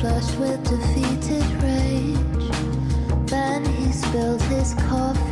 flushed with defeated rage. Then he spilled his coffee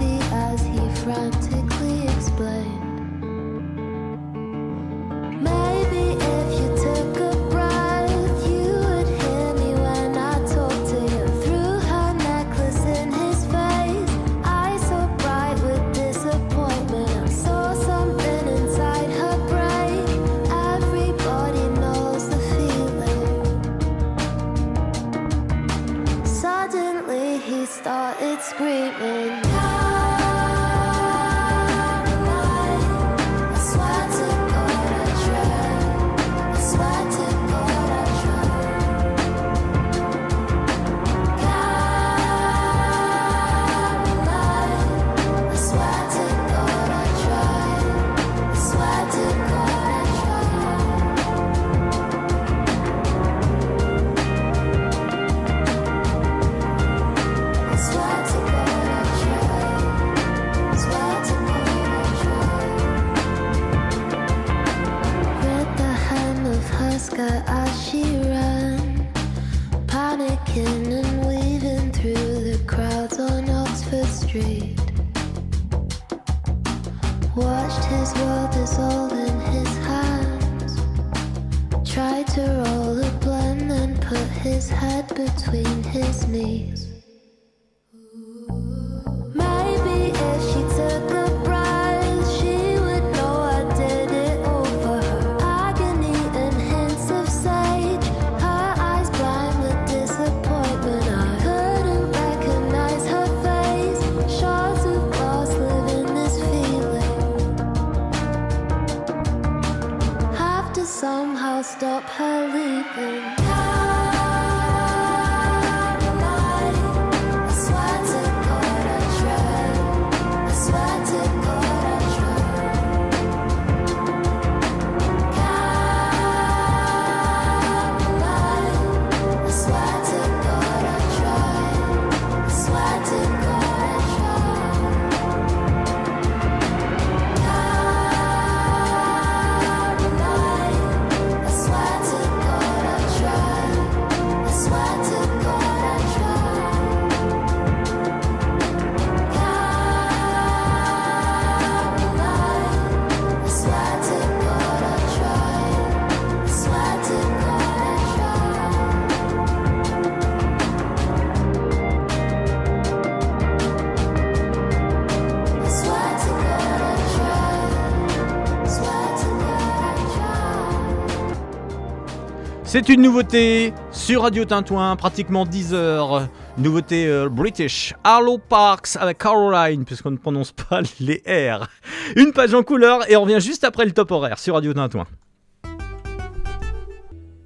C'est une nouveauté sur Radio Tintouin, pratiquement 10 heures. Nouveauté euh, British. Harlow Parks avec Caroline, puisqu'on ne prononce pas les R. Une page en couleur et on revient juste après le top horaire sur Radio Tintouin.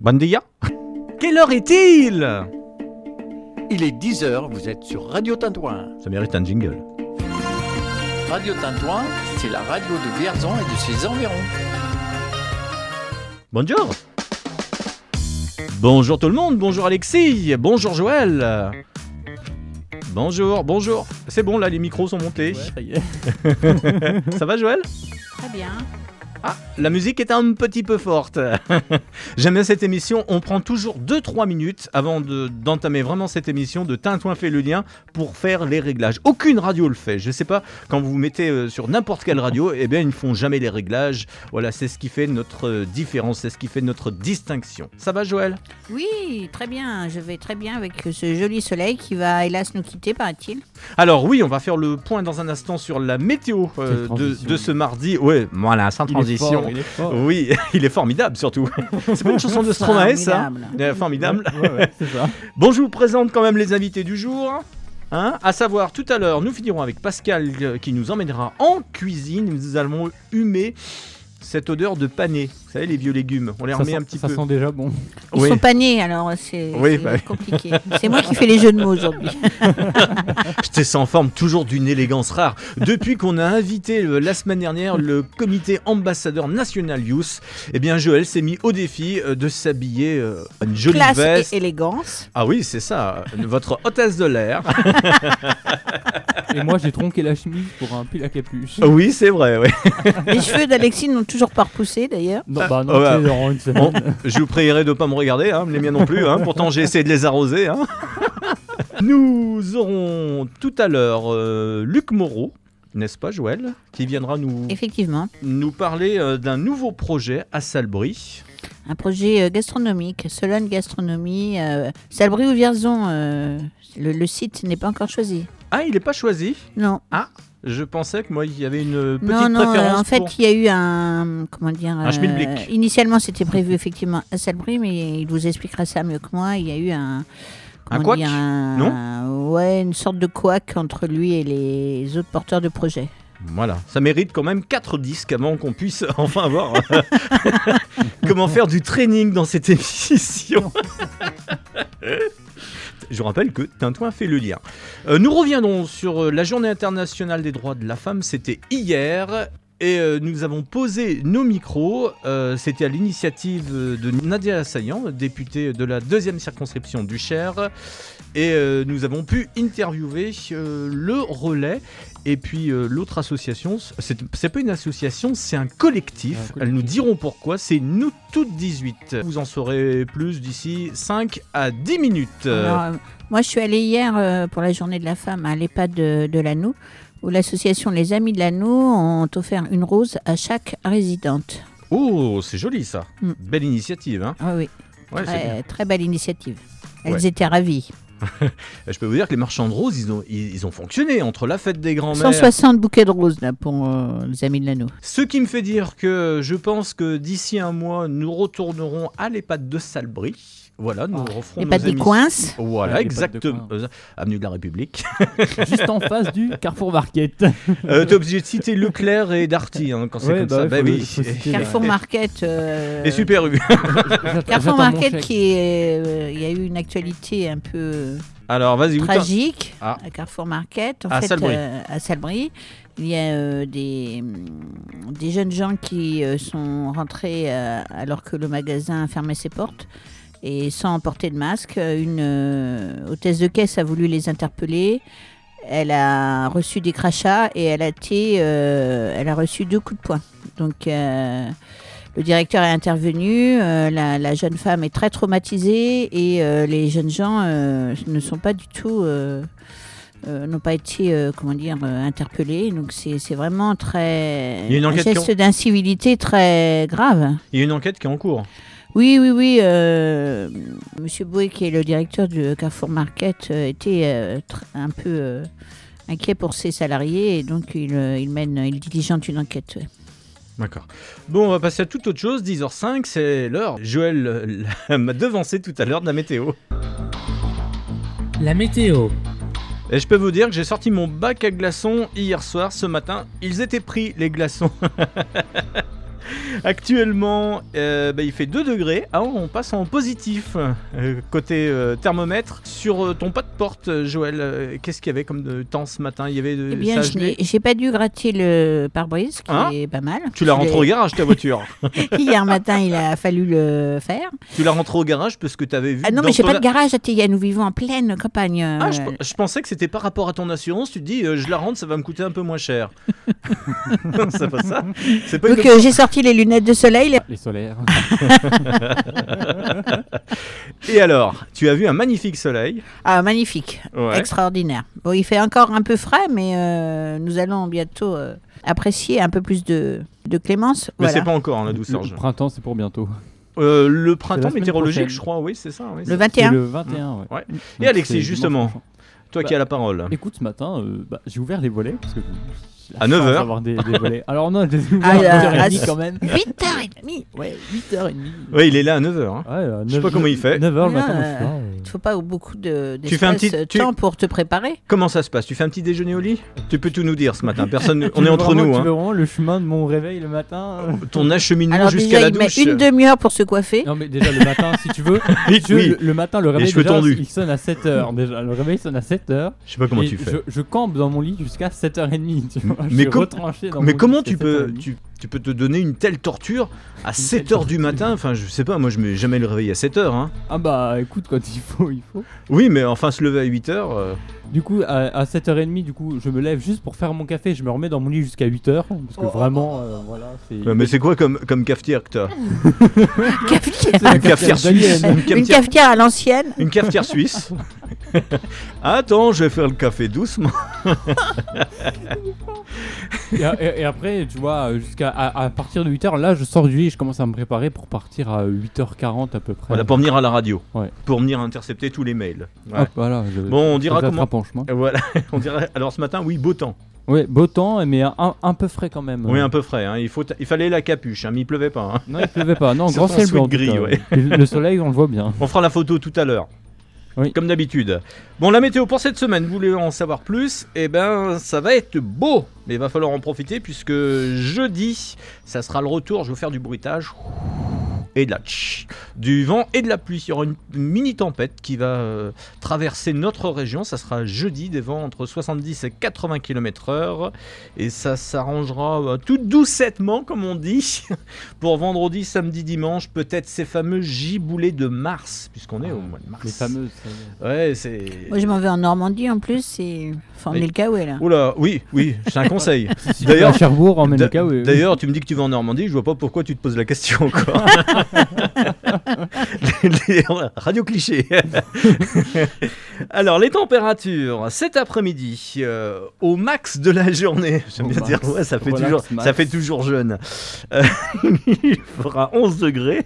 Bon dia. Quelle heure est-il? Il est 10h, vous êtes sur Radio Tintouin. Ça mérite un jingle. Radio Tintouin, c'est la radio de Vierzon et de ses environs. Bonjour. Bonjour tout le monde, bonjour Alexis, bonjour Joël. Bonjour, bonjour. C'est bon là, les micros sont montés. Ça va Joël? Très bien. Ah, la musique est un petit peu forte. J'aime bien cette émission. On prend toujours 2-3 minutes avant de- d'entamer vraiment cette émission de Tintouin fait le lien pour faire les réglages. Aucune radio le fait. Je sais pas, quand vous vous mettez euh, sur n'importe quelle radio, eh bien, ils ne font jamais les réglages. Voilà, c'est ce qui fait notre euh, différence, c'est ce qui fait notre distinction. Ça va, Joël? Oui, très bien. Je vais très bien avec ce joli soleil qui va hélas nous quitter, paraît-il. Alors, oui, on va faire le point dans un instant sur la météo euh, de, transition. de ce mardi. Ouais, voilà, sans Il fort, il. Oui, il est formidable surtout. C'est pas une chanson de Stromae, ça Formidable. Euh. Ouais, ouais, c'est ça. Bon, je vous présente quand même les invités du jour. Hein à savoir, tout à l'heure, nous finirons avec Pascal euh, qui nous emmènera en cuisine. Nous allons humer cette odeur de pané. Vous savez, les vieux légumes. On les Ça, remet sent, un petit ça peu. sent déjà bon. Ils Oui. sont pas nés, alors c'est Oui, c'est bah. compliqué. C'est moi qui fais les jeux de mots aujourd'hui. J'étais sans forme, toujours d'une élégance rare. Depuis qu'on a invité euh, la semaine dernière le comité ambassadeur national Youth, eh bien Joël s'est mis au défi euh, de s'habiller euh, une jolie Classe veste. et élégance. Ah oui, c'est ça, euh, votre hôtesse de l'air. Et moi, j'ai tronqué la chemise pour un pull à capuche. oui, c'est vrai, ouais. Les cheveux d'Alexis n'ont toujours pas repoussé d'ailleurs. Non, Bah, non, Bon, je vous prierai de pas me regarder, hein, les miens non plus. hein. Pourtant, j'ai essayé de les arroser. hein. Nous aurons tout à l'heure euh, Luc Moreau, n'est-ce pas, Joël, qui viendra nous, Effectivement, nous parler euh, d'un nouveau projet à Salbris. Un projet euh, gastronomique, Solone Gastronomie, euh, Salbris ou Vierzon. euh, le, le site n'est pas encore choisi. Ah, il n'est pas choisi Non, Je pensais que moi, il y avait une petite non, non. euh, en fait, pour- il y a eu un comment dire. Un schmilblick. initialement, c'était prévu effectivement à Salbris, mais il vous expliquera ça mieux que moi. Il y a eu un. comment couac un- Non Ouais, une sorte de couac entre lui et les autres porteurs de projet. Voilà, ça mérite quand même 4 disques avant qu'on puisse enfin avoir euh, comment faire du training dans cette émission. Je rappelle que Tintouin fait le lien. Euh, nous reviendrons sur euh, la journée internationale des droits de la femme, c'était hier. Et nous avons posé nos micros, c'était à l'initiative de Nadia Assaillant, députée de la deuxième circonscription du Cher. Et nous avons pu interviewer le relais et puis euh, l'autre association, c'est pas une association, c'est un collectif. Un collectif. Elles nous diront pourquoi. C'est Nous Toutes 18. Vous en saurez plus d'ici 5 à 10 minutes. Euh, Alors, euh, moi, je suis allée hier euh, pour la journée de la femme à l'EHPAD de, de Lannou, où l'association Les Amis de Lannou ont offert une rose à chaque résidente. Oh, c'est joli ça. Mm. Belle initiative. Hein Ah oui, ouais, très, très belle initiative. Elles Ouais. étaient ravies. Je peux vous dire que les marchands de roses, ils ont, ils, ils ont fonctionné entre la fête des grands-mères. 160 bouquets de roses là, pour euh, les Amis de Lannou. Ce qui me fait dire que je pense que d'ici un mois, nous retournerons à l'EHPAD de Salbris. Voilà, nous Ah. referons Et nos pas des coins. Voilà, Ouais, de exactement. Coin. Euh, Avenue de la République. Juste en face du Carrefour Market. Euh, T'es obligé de citer Leclerc et Darty hein, quand c'est Ouais, comme bah ça. Bah le- oui. faut citer Carrefour Et- Market. euh, Et Super U. Carrefour Market qui est. euh, Il y a eu une actualité un peu Alors, vas-y, tragique Ah. à Carrefour Market. En À fait, Salbris. euh, à Salbris. Il y a euh, des, des jeunes gens qui euh, sont rentrés euh, alors que le magasin fermait ses portes et sans porter de masque. Une euh, hôtesse de caisse a voulu les interpeller. Elle a reçu des crachats et elle a, été, euh, elle a reçu deux coups de poing. Donc euh, le directeur est intervenu, euh, la, la jeune femme est très traumatisée et euh, les jeunes gens euh, ne sont pas du tout, euh, euh, n'ont pas été, euh, comment dire, euh, interpellés. Donc c'est vraiment très, Il y a une un enquête qui geste d'incivilité très grave. Il y a une enquête qui est en cours. Oui, oui, oui. euh, Monsieur Boué, qui est le directeur du Carrefour Market, euh, était euh, un peu euh, inquiet pour ses salariés et donc il, euh, il mène, il diligente une enquête. ouais. D'accord. Bon, on va passer à toute autre chose. 10h05, c'est l'heure. Joël m'a devancé tout à l'heure de la météo. La météo. Et je peux vous dire que j'ai sorti mon bac à glaçons hier soir, ce matin. Ils étaient pris, les glaçons. Actuellement, euh, bah, il fait 2 degrés. Ah, on passe en positif euh, côté euh, thermomètre. Sur ton pas de porte, Joël, qu'est-ce qu'il y avait comme de temps ce matin? Il y avait de Eh bien, ça j'ai pas dû gratter le pare-brise, qui Hein? est pas mal. Tu la Je rentres au garage, ta voiture? Hier matin, il a fallu le faire. tu la rentres au garage parce que tu avais vu. Ah non, mais j'ai ton pas de garage. Nous vivons en pleine campagne. Ah, je, je pensais que c'était par rapport à ton assurance. Tu te dis, je la rentre, ça va me coûter un peu moins cher. c'est pas ça. Pas Donc, j'ai sorti les lunettes de soleil. les- Les solaires. Et alors, tu as vu un magnifique soleil. Ah, magnifique. Ouais. Extraordinaire. Bon, il fait encore un peu frais, mais euh, nous allons bientôt euh, apprécier un peu plus de, de clémence. Mais Voilà. c'est pas encore hein, la douceur. Le printemps, c'est pour bientôt. Euh, le printemps météorologique, prochaine. je crois, oui, c'est ça. oui, Le c'est- 21. C'est le 21, ouais. Ouais. Donc, Et Alexis, justement. Toi qui as la parole. Écoute, ce matin, euh, bah, j'ai ouvert les volets parce que À chance 9 heures. d'avoir des, des volets. Alors non, Ah, à ah, 8h30 ah, quand même. 8h30 Ouais, 8h30. Oui, il est là à 9h. Ouais, euh, Je sais pas comment il fait. 9h le Ah, matin. euh, euh, Il faut pas beaucoup de Tu fais un petit- euh, tu- temps pour te préparer. Comment ça se passe? Tu fais un petit déjeuner au lit? Tu peux tout nous dire ce matin. Personne, on est entre vraiment- nous. Tu Hein. veux vraiment le chemin de mon réveil le matin? Euh Ton acheminement Alors jusqu'à déjà, la il met douche. une demi-heure pour se coiffer. Non mais déjà le matin, si tu veux, Oui, si tu veux, oui. le, le matin le réveil déjà, il sonne à 7h déjà. Le réveil sonne à 7h. Je sais pas comment tu fais. Je, je campe dans mon lit jusqu'à 7h30. Mais com- comment tu peux 7h30. tu, Tu peux te donner une telle torture à 7h du matin. Enfin, je sais pas, moi je mets jamais le réveil à 7h. Hein. Ah bah écoute, quand il faut, il faut. Oui, mais enfin, se lever à 8h. Du coup, à, à 7h30, du coup, je me lève juste pour faire mon café. Je me remets dans mon lit jusqu'à 8h. Parce que vraiment, euh, voilà, c'est. mais c'est quoi comme, comme cafetière que t'as? Cafetière. Une cafetière suisse Une Une cafetière, cafetière à l'ancienne. une cafetière suisse Attends, je vais faire le café doucement. Et, et- et après, tu vois, euh, jusqu'à à, à partir de 8h, là, je sors du lit et je commence à me préparer pour partir à 8h40 à peu près. Voilà, pour venir à la radio. Ouais. Pour venir intercepter tous les mails. Ouais. Voilà, je- Bon, on dira comment- Voilà, on dirait. Alors ce matin, oui, beau temps. Ouais, beau temps, mais un, un peu frais quand même. Oui, un peu frais. hein. Il, faut il fallait la capuche, hein, mais il pleuvait pas. hein. Non, il pleuvait pas. Non, grand ciel blanc. gris, ouais. Le soleil, on le voit bien. On fera la photo tout à l'heure. Oui. Comme d'habitude. Bon, la météo pour cette semaine, vous voulez en savoir plus? Eh ben, ça va être beau. Mais il va falloir en profiter puisque jeudi, ça sera le retour. Je vais vous faire du bruitage. Et de la tch, du vent et de la pluie. Il y aura une mini tempête qui va euh, traverser notre région. Ça sera jeudi, des vents entre 70 et 80 km/h. Et ça s'arrangera euh, tout doucettement, comme on dit, pour vendredi, samedi, dimanche. Peut-être ces fameux giboulets de mars, puisqu'on est au mois de mars. Les fameuses. Ouais, c'est. Moi, je m'en vais en Normandie en plus. C'est. Oui. le caouet là. Oula, oui, oui, c'est un conseil. À Cherbourg, emmène d'a- le cas, oui. D'ailleurs, tu me dis que tu vas en Normandie, je vois pas pourquoi tu te poses la question encore. Radio cliché. Alors, les températures cet après-midi, euh, au max de la journée. J'aime bien dire, ouais, ça fait, Relax, toujours, max. ça fait toujours jeune. Euh, il fera 11 degrés.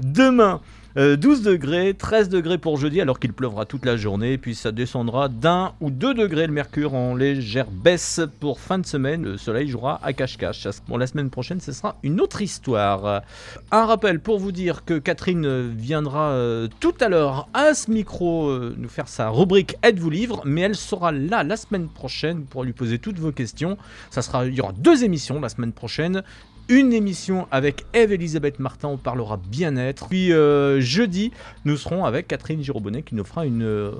Demain. Euh, 12 degrés, 13 degrés pour jeudi alors qu'il pleuvra toute la journée, puis ça descendra d'un ou deux degrés le mercure en légère baisse pour fin de semaine. Le soleil jouera à cache-cache. Bon, la semaine prochaine, ce sera une autre histoire. Un rappel pour vous dire que Catherine euh, viendra euh, tout à l'heure à ce micro euh, nous faire sa rubrique Aide-vous livre, mais elle sera là la semaine prochaine pour lui poser toutes vos questions. Ça sera, il y aura deux émissions la semaine prochaine. Une émission avec Eve-Elisabeth Martin, on parlera bien-être. Puis euh, jeudi, nous serons avec Catherine Girobonnet qui nous fera une, euh,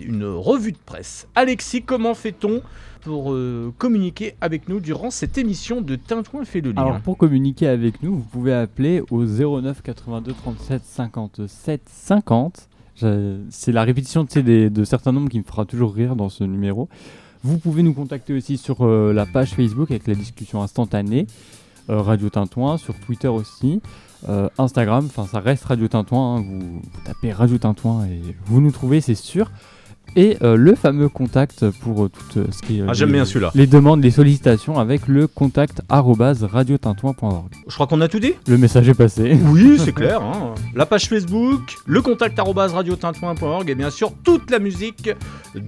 une revue de presse. Alexis, comment fait-on pour euh, communiquer avec nous durant cette émission de Tintouin fait le lien Alors pour communiquer avec nous, vous pouvez appeler au 09 82 37 57 50. Je- C'est la répétition de certains nombres qui me fera toujours rire dans ce numéro. Vous pouvez nous contacter aussi sur la page Facebook avec la discussion instantanée, Radio Tintouin, sur Twitter aussi, euh, Instagram, enfin ça reste Radio Tintouin, hein, vous, vous tapez Radio Tintouin et vous nous trouvez, c'est sûr. Et euh, le fameux contact pour euh, tout euh, ce qui est euh, Ah, j'aime les- bien celui-là. les demandes, les sollicitations avec le contact arobase radiotintouin.org. Je crois qu'on a tout dit Le message est passé. Oui, c'est clair. hein. La page Facebook, le contact arobase radiotintouin.org et bien sûr toute la musique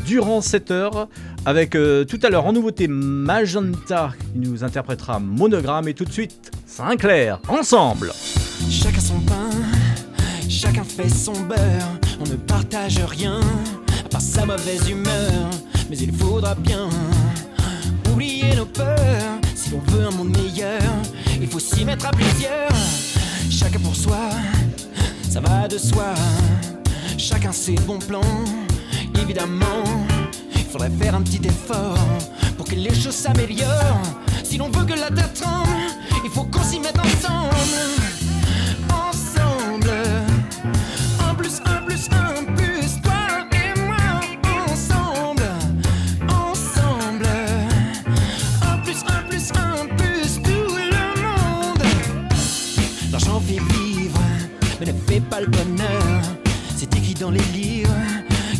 durant cette heure avec euh, tout à l'heure en nouveauté Magenta qui nous interprétera Monogramme et tout de suite Sinclair ensemble. Chacun son pain, chacun fait son beurre. On ne partage rien, à part sa mauvaise humeur. Mais il faudra bien oublier nos peurs. Si l'on veut un monde meilleur, il faut s'y mettre à plusieurs. Chacun pour soi, ça va de soi. Chacun ses bons plans, évidemment. Il faudrait faire un petit effort pour que les choses s'améliorent. Si l'on veut que la terre tremble, il faut qu'on s'y mette ensemble. Mais ne fait pas le bonheur. C'est écrit dans les livres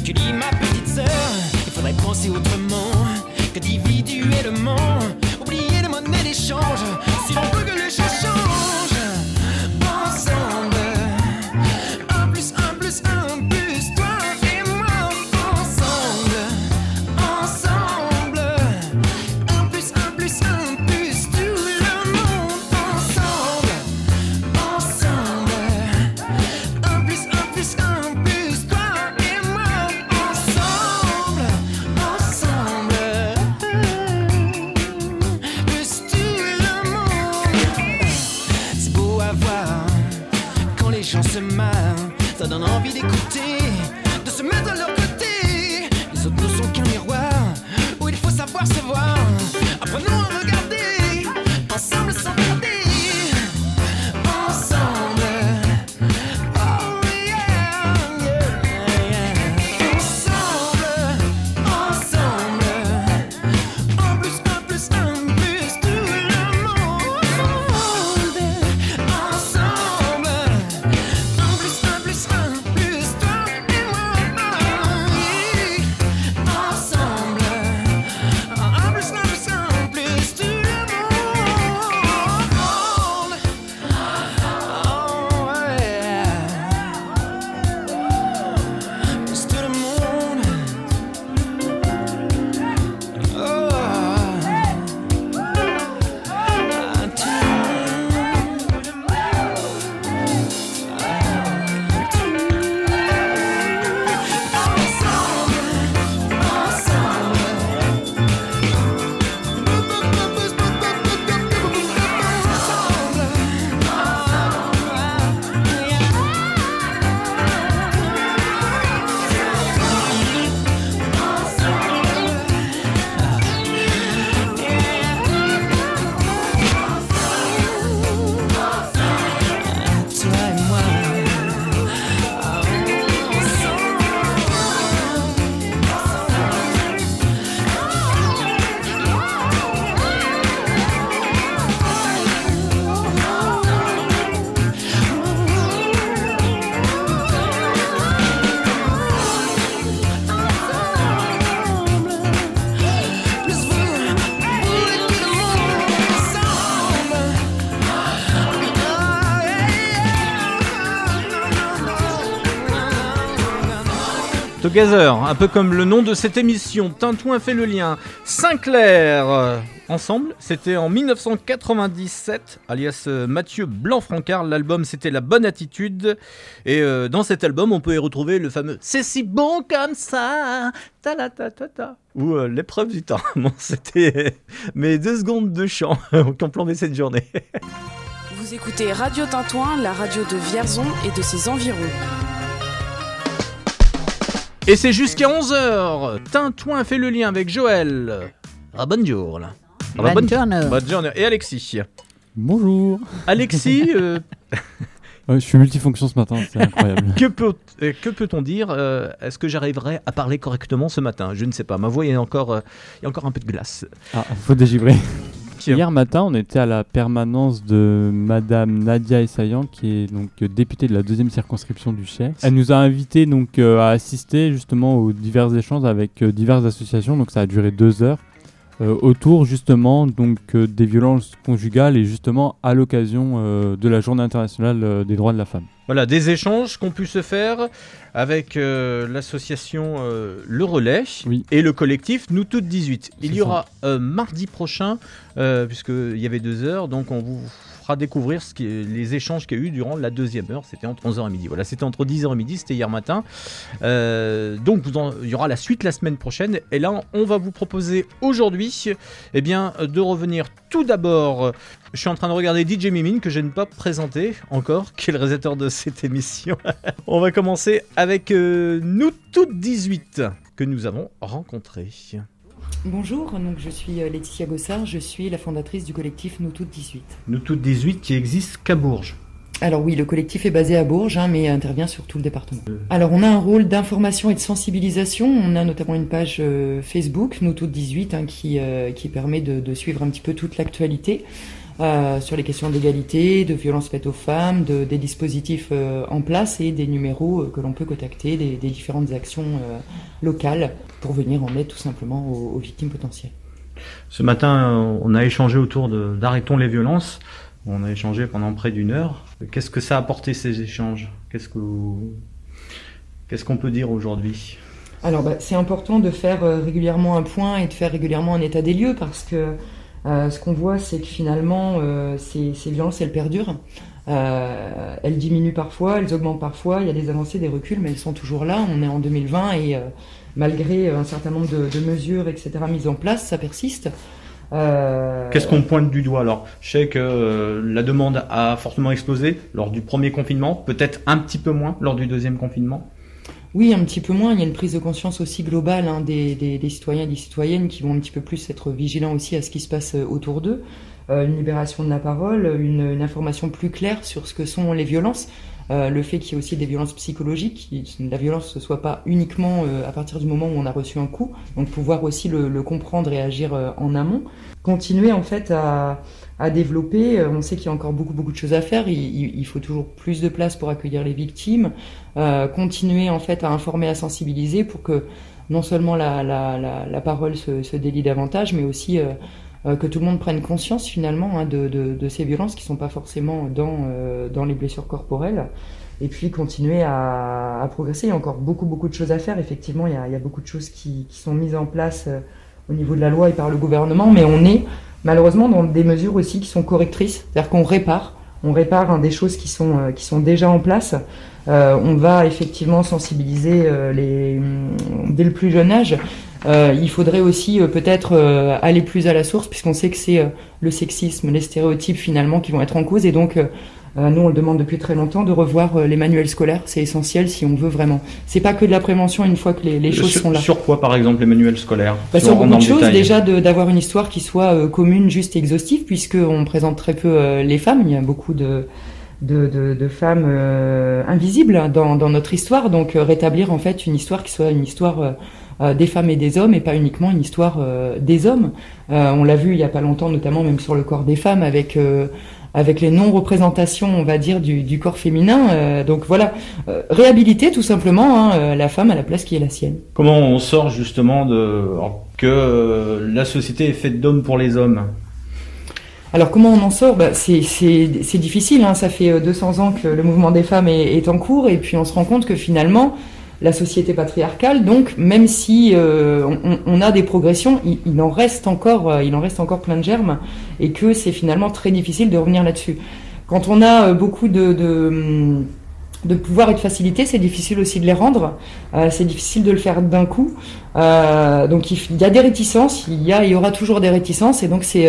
que dit ma petite sœur. Il faudrait penser autrement qu'individuellement. Oublier les monnaies d'échange donne envie Together, un peu comme le nom de cette émission, Tintouin fait le lien. Sinclair, euh, ensemble, c'était en 1997, alias euh, Mathieu Blanc-Francard. L'album, c'était La Bonne Attitude. Et euh, dans cet album, on peut y retrouver le fameux C'est si bon comme ça, ta la ta ta ta. Ou l'épreuve du temps. C'était mes deux secondes de chant qui ont plombé cette journée. Vous écoutez Radio Tintouin, la radio de Vierzon et de ses environs. Et c'est jusqu'à 11h. Tintouin fait le lien avec Joël. Ah, bonjour. là. Ah, bah, bonne- bonne journée. Et Alexis. Bonjour. Alexis, euh, Ouais, je suis multifonction ce matin, c'est incroyable. que peut- euh, que peut-on dire euh, Est-ce que j'arriverai à parler correctement ce matin? Je ne sais pas. Ma voix, il y a encore, euh, il y a encore un peu de glace. Ah, faut dégivrer. Hier matin, on était à la permanence de Madame Nadia Essayan, qui est donc euh, députée de la deuxième circonscription du Cher. Elle nous a invités donc euh, à assister justement aux divers échanges avec euh, diverses associations. Donc ça a duré deux heures autour justement donc euh, des violences conjugales et justement à l'occasion euh, de la Journée internationale euh, des droits de la femme. Voilà, des échanges qu'ont pu se faire avec euh, l'association euh, Le Relais Oui. et le collectif Nous Toutes 18. Il y aura euh, mardi prochain, euh, puisqu'il y avait deux heures, donc on vous fera découvrir les échanges qu'il y a eu durant la deuxième heure. C'était entre 11h et midi. Voilà, c'était entre 10h et midi, c'était hier matin. Euh, donc il y aura la suite la semaine prochaine. Et là, on va vous proposer aujourd'hui eh bien, de revenir tout d'abord. euh, Je suis en train de regarder DJ Mimine que je n'ai pas présenté encore, qui est le réalisateur de cette émission. On va commencer avec euh, Nous Toutes 18 que nous avons rencontrés. Bonjour, donc je suis euh, Laetitia Gossard, je suis la fondatrice du collectif Nous Toutes 18. Nous Toutes 18 qui existe qu'à Bourges. Alors oui, le collectif est basé à Bourges, hein, mais intervient sur tout le département. Alors on a un rôle d'information et de sensibilisation. On a notamment une page euh, Facebook, Nous Toutes 18, hein, qui, euh, qui permet de, de suivre un petit peu toute l'actualité euh, sur les questions d'égalité, de violences faites aux femmes, de, des dispositifs euh, en place et des numéros euh, que l'on peut contacter, des, des différentes actions locales pour venir en aide tout simplement aux- aux victimes potentielles. Ce matin, on a échangé autour de- d'Arrêtons les violences. On a échangé pendant près d'une heure. Qu'est-ce que ça a apporté ces échanges? Qu'est-ce que vous- qu'est-ce qu'on peut dire aujourd'hui? Alors, bah, c'est important de faire régulièrement un point et de faire régulièrement un état des lieux parce que ce qu'on voit, c'est que finalement, euh, ces, ces violences, elles perdurent. Euh, elles diminuent parfois, elles augmentent parfois. Il y a des avancées, des reculs, mais elles sont toujours là. On est en 2020 et euh, malgré un certain nombre de, mesures, etc., mises en place, ça persiste. Euh, Qu'est-ce qu'on pointe du doigt alors? Je sais que euh, la demande a fortement explosé lors du premier confinement, peut-être un petit peu moins lors du deuxième confinement. Oui, un petit peu moins. Il y a une prise de conscience aussi globale hein, des, citoyens et des citoyennes qui vont un petit peu plus être vigilants aussi à ce qui se passe euh, autour d'eux. Euh, une libération de la parole, une, information plus claire sur ce que sont les violences. Euh, le fait qu'il y ait aussi des violences psychologiques, que la violence ne soit pas uniquement à partir du moment où on a reçu un coup, donc pouvoir aussi le, comprendre et agir en amont. Continuer en fait à, développer, on sait qu'il y a encore beaucoup beaucoup de choses à faire, il- il faut toujours plus de place pour accueillir les victimes, euh, continuer en fait à informer, à sensibiliser pour que non seulement la, la, la, parole se, se délie davantage, mais aussi euh, euh, que tout le monde prenne conscience finalement hein, de, de, ces violences qui sont pas forcément dans, dans les blessures corporelles. Et puis continuer à, progresser. Il y a encore beaucoup beaucoup de choses à faire. Effectivement, il y a, beaucoup de choses qui, qui sont mises en place au niveau de la loi et par le gouvernement, mais on est malheureusement dans des mesures aussi qui sont correctrices, c'est-à-dire qu'on répare, on répare hein, des choses qui sont, euh, qui sont déjà en place. Euh, on va effectivement sensibiliser euh, les, hum, dès le plus jeune âge. Il faudrait aussi peut-être aller plus à la source, puisqu'on sait que c'est le sexisme, les stéréotypes finalement qui vont être en cause, et donc nous on le demande depuis très longtemps de revoir euh, les manuels scolaires. C'est essentiel si on veut vraiment. C'est pas que de la prévention une fois que les, les choses sur, sont là. sur quoi par exemple les manuels scolaires Bah, sur beaucoup de choses, détail. déjà d'avoir une histoire qui soit euh, commune, juste et exhaustive, puisqu'on présente très peu euh, les femmes. Il y a beaucoup de, de, de, de femmes euh, invisibles dans, dans notre histoire. Donc euh, rétablir en fait une histoire qui soit une histoire euh, euh, des femmes et des hommes et pas uniquement une histoire euh, des hommes. Euh, on l'a vu il y a pas longtemps, notamment même sur le corps des femmes, avec euh, avec les non-représentations, on va dire, du, du corps féminin. Euh, donc voilà, euh, réhabiliter tout simplement hein, euh, la femme à la place qui est la sienne. Comment on sort justement de que la société est faite d'hommes pour les hommes? Alors comment on en sort? Bah, c'est, difficile, hein. ça fait euh, 200 ans que le mouvement des femmes est, est en cours et puis on se rend compte que finalement la société patriarcale. Donc, même si euh, on, a des progressions, il, en reste encore, euh, il en reste encore plein de germes, et que c'est finalement très difficile de revenir là-dessus. Quand on a euh, beaucoup de, de, de pouvoir et de facilité, c'est difficile aussi de les rendre. C'est difficile de le faire d'un coup. Donc, il, y a des réticences, il y a, il y aura toujours des réticences, et donc c'est,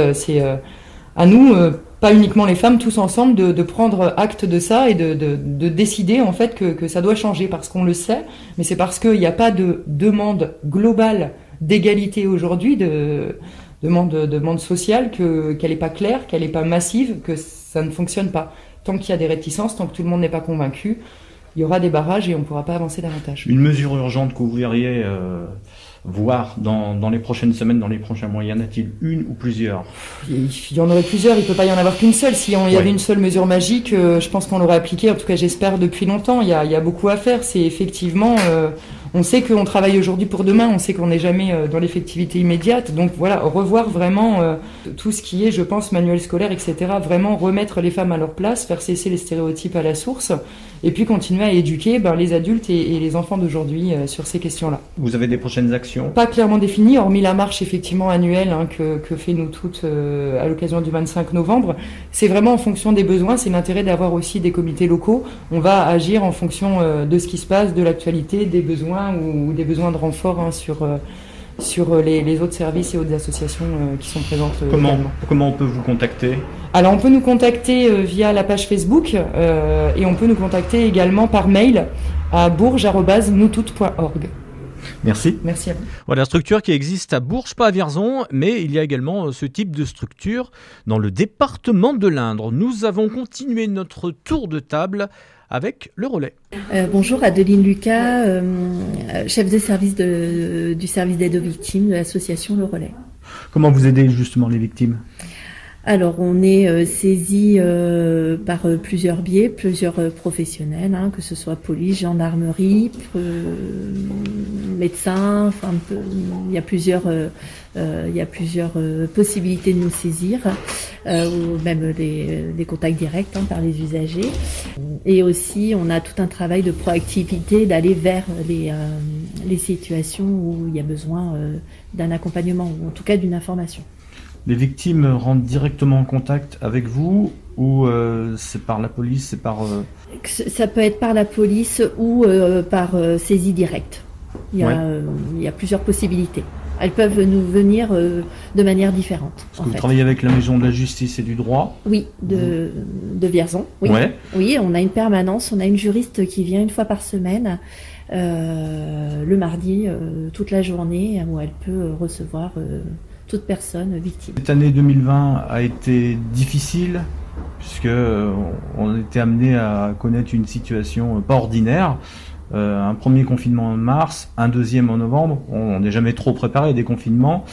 à nous. Pas uniquement les femmes, tous ensemble, de, de prendre acte de ça et de, de, de décider en fait que, que ça doit changer parce qu'on le sait, mais c'est parce qu'il n'y a pas de demande globale d'égalité aujourd'hui, de demande, demande sociale, que, qu'elle n'est pas claire, qu'elle n'est pas massive, que ça ne fonctionne pas. Tant qu'il y a des réticences, tant que tout le monde n'est pas convaincu, il y aura des barrages et on ne pourra pas avancer davantage. Une mesure urgente que vous verriez euh, voir dans, dans les prochaines semaines, dans les prochains mois, y en a-t-il une ou plusieurs Il y en aurait plusieurs, il peut pas y en avoir qu'une seule. Si on- il y Ouais. avait une seule mesure magique, euh, je pense qu'on l'aurait appliquée. En tout cas, j'espère depuis longtemps. Il y a, il y a beaucoup à faire. C'est effectivement, euh, on sait qu'on travaille aujourd'hui pour demain. On sait qu'on n'est jamais euh, dans l'effectivité immédiate. Donc voilà, revoir vraiment euh, tout ce qui est, je pense, manuel scolaire, etc. Vraiment remettre les femmes à leur place, faire cesser les stéréotypes à la source, et puis continuer à éduquer ben, les adultes et, et les enfants d'aujourd'hui euh, sur ces questions-là Vous avez des prochaines actions? Pas clairement défini, hormis la marche effectivement annuelle hein, que, que fait nous toutes euh, à l'occasion du 25 novembre. C'est vraiment en fonction des besoins, c'est l'intérêt d'avoir aussi des comités locaux. On va agir en fonction euh, de ce qui se passe, de l'actualité, des besoins ou, des besoins de renfort hein, sur, euh, sur les, les autres services et autres associations qui sont présentes comment, comment on peut vous contacter? Alors on peut nous contacter euh, via la page Facebook euh, et on peut nous contacter également par mail à bourge.noustoutes.org. Merci. Merci à vous. Voilà, structure qui existe à Bourges, pas à Vierzon, mais il y a également euh, ce type de structure dans le département de l'Indre. Nous avons continué notre tour de table avec le relais. Euh, bonjour, Adeline Lucas, euh, chef de service de- du service d'aide aux victimes de l'association Le Relais. Comment vous aidez justement les victimes? Alors, on est euh, saisi euh, par euh, plusieurs biais, plusieurs professionnels, hein, que ce soit police, gendarmerie, médecins, enfin, il y a plusieurs, possibilités de nous saisir, ou même des, contacts directs hein, par les usagers. Et aussi, on a tout un travail de proactivité, d'aller vers les, situations où il y a besoin d'un accompagnement, ou en tout cas d'une information. Les victimes rentrent directement en contact avec vous ou euh, c'est par la police, c'est par... euh, Ça peut être par la police ou euh, par saisie directe. Il y, a, Ouais. il y a plusieurs possibilités. Elles peuvent nous venir de manière différente. Parce en que vous travaillez avec la Maison de la Justice et du Droit. Oui, de, de Vierzon. Oui. Ouais. oui, on a une permanence, on a une juriste qui vient une fois par semaine, le mardi, toute la journée, où elle peut recevoir toute personne victime. Cette année 2020 a été difficile puisque euh, on était amené à connaître une situation pas ordinaire. Euh, un premier confinement en mars, un deuxième en novembre. On n'est jamais trop préparé à des confinements.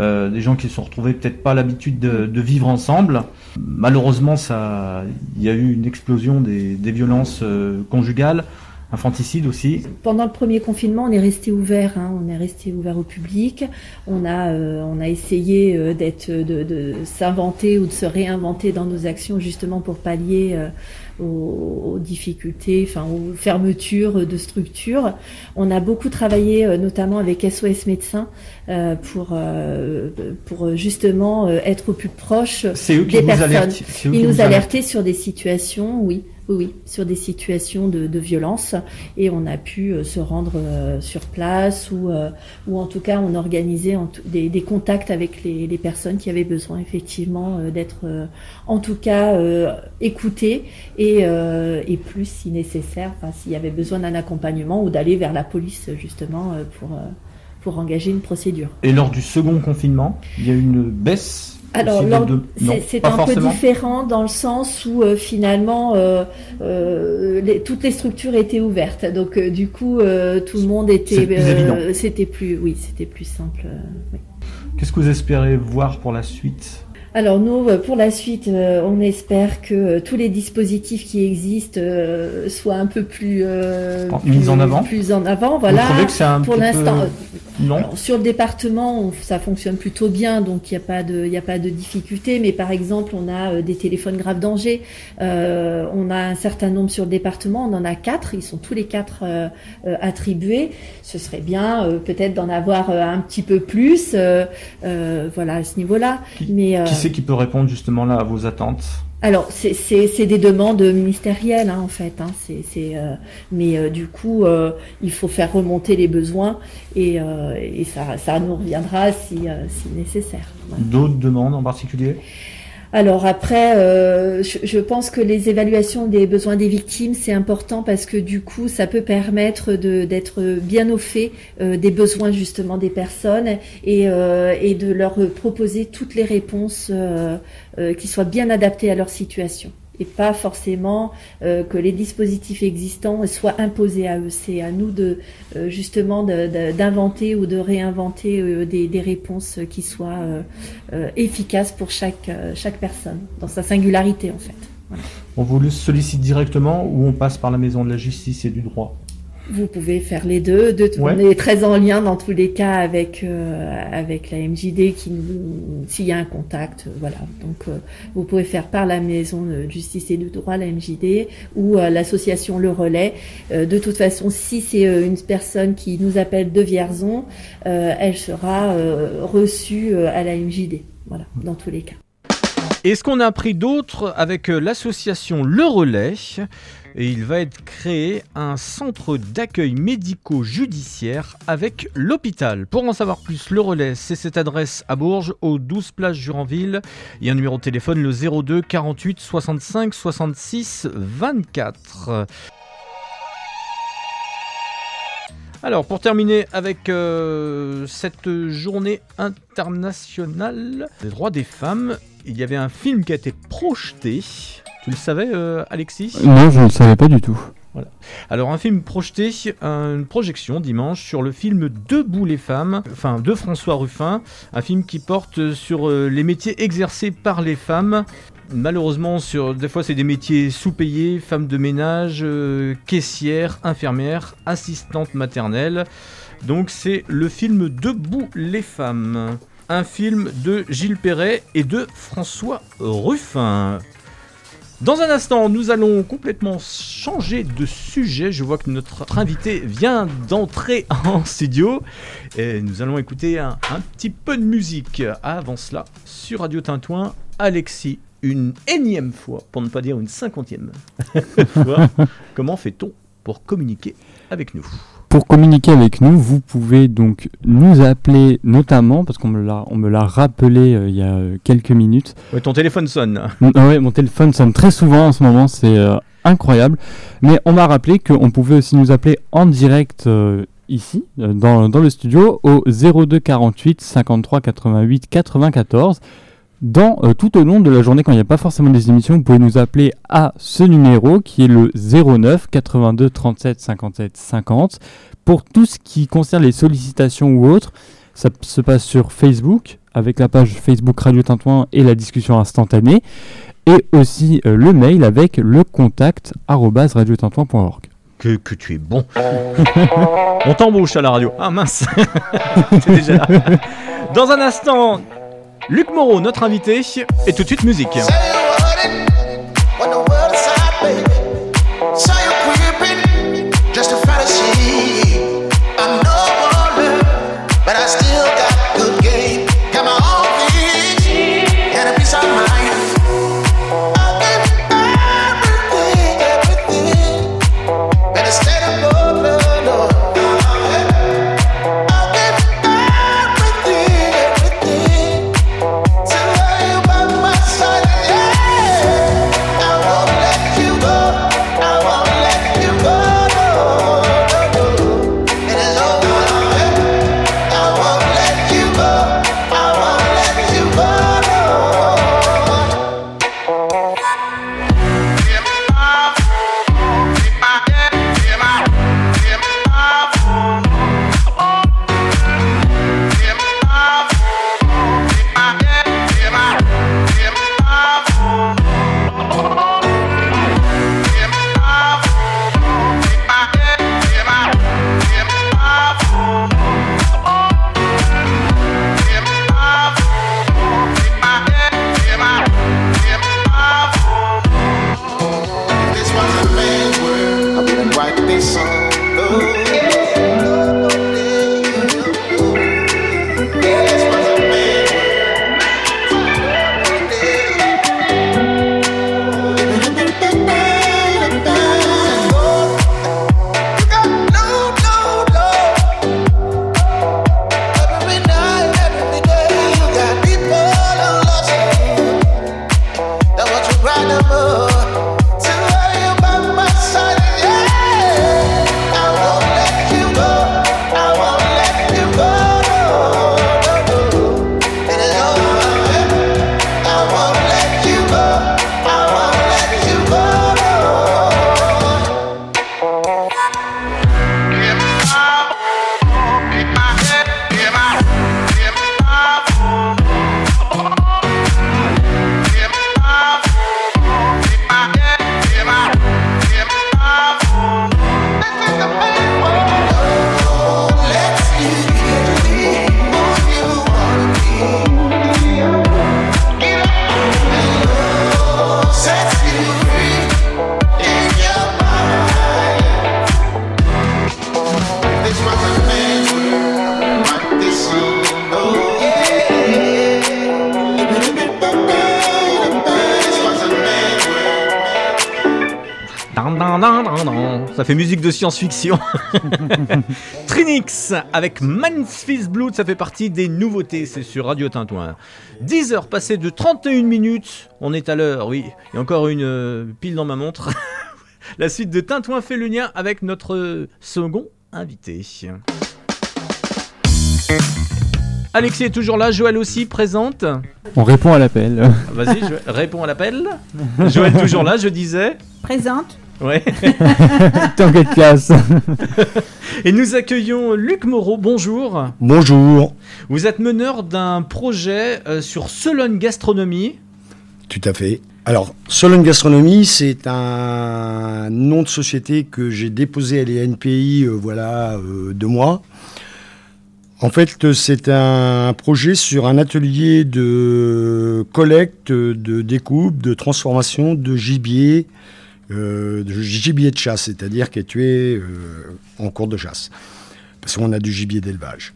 Euh, des gens qui se sont retrouvés peut-être pas l'habitude de, vivre ensemble. Malheureusement, ça, il y a eu une explosion des, violences conjugales, infanticides aussi. Pendant le premier confinement, on est resté ouvert, hein, on est resté ouvert au public. On a, euh, on a essayé euh, d'être, de, de s'inventer ou de se réinventer dans nos actions justement pour pallier euh, aux, aux difficultés, enfin aux fermetures de structures. On a beaucoup travaillé, notamment avec SOS Médecins, pour pour justement être au plus proche C'est eux qui des vous personnes. alertent. Ils nous alertaient sur des situations, oui, oui, sur des situations de, violence, et on a pu euh, se rendre euh, sur place ou, euh, ou en tout cas on organisait des, contacts avec les, personnes qui avaient besoin effectivement d'être, en tout cas, écoutées et, plus si nécessaire, s'il y avait besoin d'un accompagnement ou d'aller vers la police justement pour pour engager une procédure. Et lors du second confinement, il y a une baisse. Alors, c'est un peu différent dans le sens où euh, finalement euh, euh, les- toutes les structures étaient ouvertes. Donc du coup, tout le monde était. C'était plus, oui, c'était plus simple. oui. Qu'est-ce que vous espérez voir pour la suite? Alors nous, pour la suite, on espère que tous les dispositifs qui existent soient un peu plus, mis en avant plus en avant. Voilà. Vous que un pour l'instant, peu- Non. Alors, sur le département, on- ça fonctionne plutôt bien, donc il n'y a pas de, il y a pas de difficulté. Mais par exemple, on a euh, des téléphones grave danger. Euh, on a un certain nombre sur le département. On en a quatre. Ils sont tous les quatre euh, euh, attribués. Ce serait bien, euh, peut-être d'en avoir un petit peu plus. euh, euh, voilà à ce niveau-là. Mais euh, Qui c'est qui peut répondre justement là à vos attentes? Alors, c'est- des demandes ministérielles, hein, en fait. Hein, c'est, euh, mais euh, du coup, euh, il faut faire remonter les besoins et, et ça, ça nous reviendra si, si nécessaire. D'autres demandes en particulier? Alors après, euh, je, pense que les évaluations des besoins des victimes, c'est important parce que du coup, ça peut permettre d'être bien au fait euh, des besoins justement des personnes et, euh, et de leur proposer toutes les réponses qui soient bien adaptées à leur situation. Et pas forcément euh, que les dispositifs existants soient imposés à eux. C'est à nous de euh, justement d'inventer ou de réinventer euh, des, réponses qui soient efficaces pour chaque, chaque personne, dans sa singularité en fait. On vous le sollicite directement ou on passe par la maison de la justice et du droit? Vous pouvez faire les deux. De, Ouais. On est très en lien dans tous les cas avec euh, avec la MJD qui nous- s'il y a un contact, euh, voilà. Donc euh, vous pouvez faire par la maison de justice et de droit la MJD ou euh, l'association Le Relais. Euh, de toute façon, si c'est euh, une personne qui nous appelle de Vierzon, euh, elle sera euh, reçue euh, à la MJD. Voilà, dans tous les cas. Et ce qu'on a appris d'autre avec l'association Le Relais, et il va être créé un centre d'accueil médico-judiciaire avec l'hôpital. Pour en savoir plus, Le Relais, c'est cette adresse à Bourges, au 12 place Juranville. Il y a un numéro de téléphone, le 02 48 65 66 24. Alors, pour terminer avec euh, cette journée internationale des droits des femmes, il y avait un film qui a été projeté. Tu le savais, euh, Alexis? Non, je ne le savais pas du tout. Voilà. Alors, un film projeté, une projection dimanche sur le film Debout les femmes, enfin de François Ruffin, un film qui porte sur euh, les métiers exercés par les femmes. Malheureusement, sur, des fois, c'est des métiers sous-payés, femmes de ménage, euh, caissières, infirmières, assistantes maternelles. Donc, c'est le film Debout les femmes. Un film de Gilles Perret et de François Ruffin. Dans un instant, nous allons complètement changer de sujet. Je vois que notre invité vient d'entrer en studio. Et nous allons écouter un, petit peu de musique. Avant cela, sur Radio Tintouin, Alexis, une énième fois, pour ne pas dire une cinquantième fois, comment fait-on pour communiquer avec nous? Pour communiquer avec nous, vous pouvez donc nous appeler notamment, parce qu'on me l'a, on me l'a rappelé euh, il y a euh, quelques minutes. Ouais, ton téléphone sonne. Mm, ah ouais, mon téléphone sonne très souvent en ce moment, c'est euh, incroyable. Mais on m'a rappelé qu'on pouvait aussi nous appeler en direct euh, ici, dans, dans le studio, au 02 48 53 88 94. Dans, euh, tout au long de la journée, quand il n'y a pas forcément des émissions, vous pouvez nous appeler à ce numéro qui est le 09 82 37 57 50. Pour tout ce qui concerne les sollicitations ou autres, ça se passe sur Facebook, avec la page Facebook Radio Tintouin et la discussion instantanée, et aussi euh, le mail avec le contact radiotintouin.org. Que, que tu es bon. On t'embauche à la radio. Ah mince. T'es déjà là. Dans un instant, Luc Moreau, notre invité, et tout de suite musique. sound. Oh. Musique de science-fiction. Trinix avec Man's Blood, ça fait partie des nouveautés, c'est sur Radio Tintouin. 10 heures passées de 31 minutes, on est à l'heure, oui. Il y a encore une euh, pile dans ma montre. La suite de Tintouin fait le lien avec notre second invité. Alexis est toujours là, Joël aussi présente. On répond à l'appel. Vas-y, réponds à l'appel. Joël toujours là, je disais. Présente. Ouais. T'inquiète classe. Et nous accueillons Luc Moreau, bonjour. Bonjour. Vous êtes meneur d'un projet euh, sur Sologne Gastronomie. Tout à fait. Alors, Solon Gastronomie, c'est un nom de société que j'ai déposé à l'ENPI, euh, voilà, euh, deux mois. En fait, c'est un projet sur un atelier de collecte, de découpe, de transformation de gibier, euh, de gibier de chasse, c'est-à-dire qui est tué euh, en cours de chasse. Parce qu'on a du gibier d'élevage.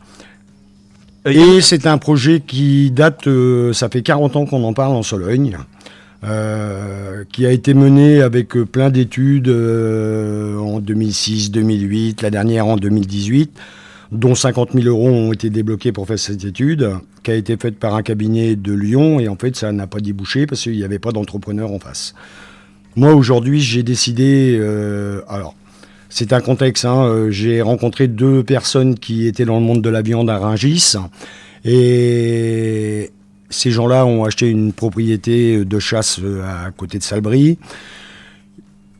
Et c'est un projet qui date, euh, ça fait 40 ans qu'on en parle en Sologne, euh, qui a été mené avec plein d'études euh, en 2006, 2008, la dernière en 2018, dont 50 000 euros ont été débloqués pour faire cette étude, qui a été faite par un cabinet de Lyon, et en fait ça n'a pas débouché parce qu'il n'y avait pas d'entrepreneur en face. Moi aujourd'hui j'ai décidé, euh, alors c'est un contexte. hein, euh, J'ai rencontré deux personnes qui étaient dans le monde de la viande à Rungis. Et ces gens-là ont acheté une propriété de chasse euh, à côté de Salbris.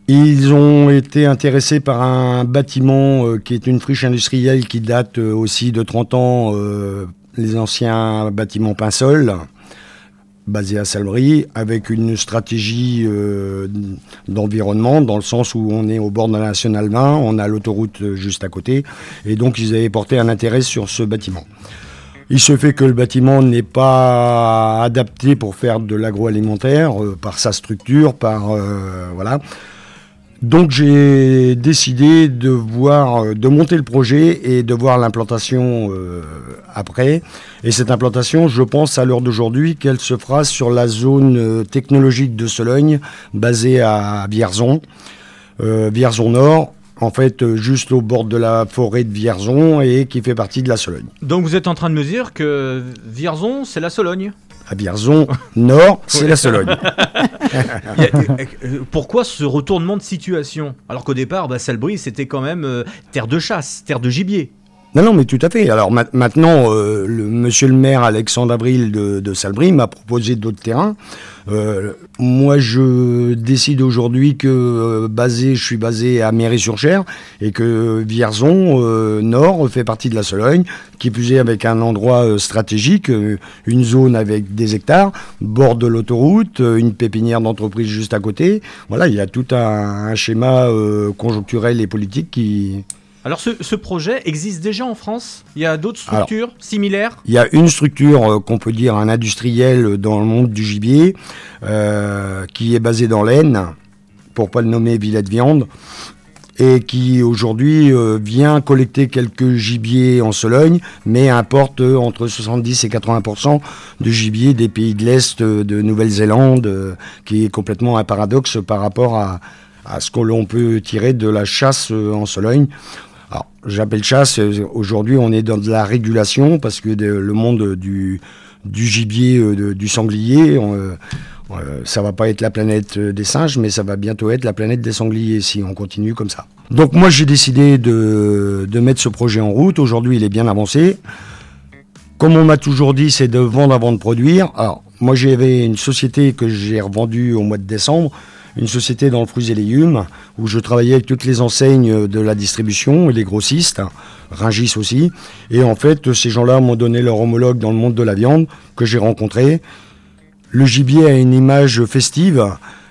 Ils ont été intéressés par un bâtiment qui est une friche industrielle qui date aussi de 30 ans, les anciens bâtiments Pinsol, basés à Salbris, avec une stratégie euh, d'environnement, dans le sens où on est au bord de la Nationale 20, on a l'autoroute euh, juste à côté, et donc ils avaient porté un intérêt sur ce bâtiment. Il se fait que le bâtiment n'est pas adapté pour faire de l'agroalimentaire euh, par sa structure, par voilà. Donc j'ai décidé de voir, euh, de monter le projet et de voir l'implantation euh, après. Et cette implantation, je pense à l'heure d'aujourd'hui qu'elle se fera sur la zone euh, technologique de Sologne, basée à Vierzon, Vierzon Nord, en fait juste au bord de la forêt de Vierzon et qui fait partie de la Sologne. Donc vous êtes en train de me dire que Vierzon, c'est la Sologne. À Vierzon Nord, c'est la Sologne. A- euh, Pourquoi ce retournement de situation? Alors qu'au départ, bah, Salbris, c'était quand même euh, terre de chasse, terre de gibier. Non, non, mais tout à fait. Alors ma- maintenant, euh, le, monsieur le maire Alexandre Avril de, de Salbris m'a proposé d'autres terrains. Euh, moi, je décide aujourd'hui que euh, basé, je suis basé à Mairie-sur-Cher et que Vierzon euh, Nord fait partie de la Sologne, qui plus est avec un endroit stratégique, une zone avec des hectares, bord de l'autoroute, une pépinière d'entreprise juste à côté. Voilà, il y a tout un, schéma conjoncturel et politique qui, Alors ce, ce projet existe déjà en France? Il y a d'autres Alors, structures similaires? Il y a une structure euh, qu'on peut dire un industriel dans le monde du gibier euh, qui est basé dans l'Aisne, pour pas le nommer Villette Viande, et qui aujourd'hui euh, vient collecter quelques gibiers en Sologne, mais importe euh, entre 70 et 80% de gibier des pays de l'Est, euh, de Nouvelle-Zélande, euh, qui est complètement un paradoxe par rapport à, à ce que l'on peut tirer de la chasse euh, en Sologne. Alors, j'appelle chasse, aujourd'hui on est dans de la régulation parce que le monde du, gibier, euh, du sanglier, on, euh, euh, ça va pas être la planète des singes, mais ça va bientôt être la planète des sangliers si on continue comme ça. Donc moi j'ai décidé de, de mettre ce projet en route, aujourd'hui il est bien avancé. Comme on m'a toujours dit, c'est de vendre avant de produire. Alors, moi, j'avais une société que j'ai revendue au mois de décembre, une société dans le fruits et légumes, où je travaillais avec toutes les enseignes de la distribution et les grossistes, Ringis aussi. Et en fait, ces gens-là m'ont donné leur homologue dans le monde de la viande, que j'ai rencontré. Le gibier a une image festive,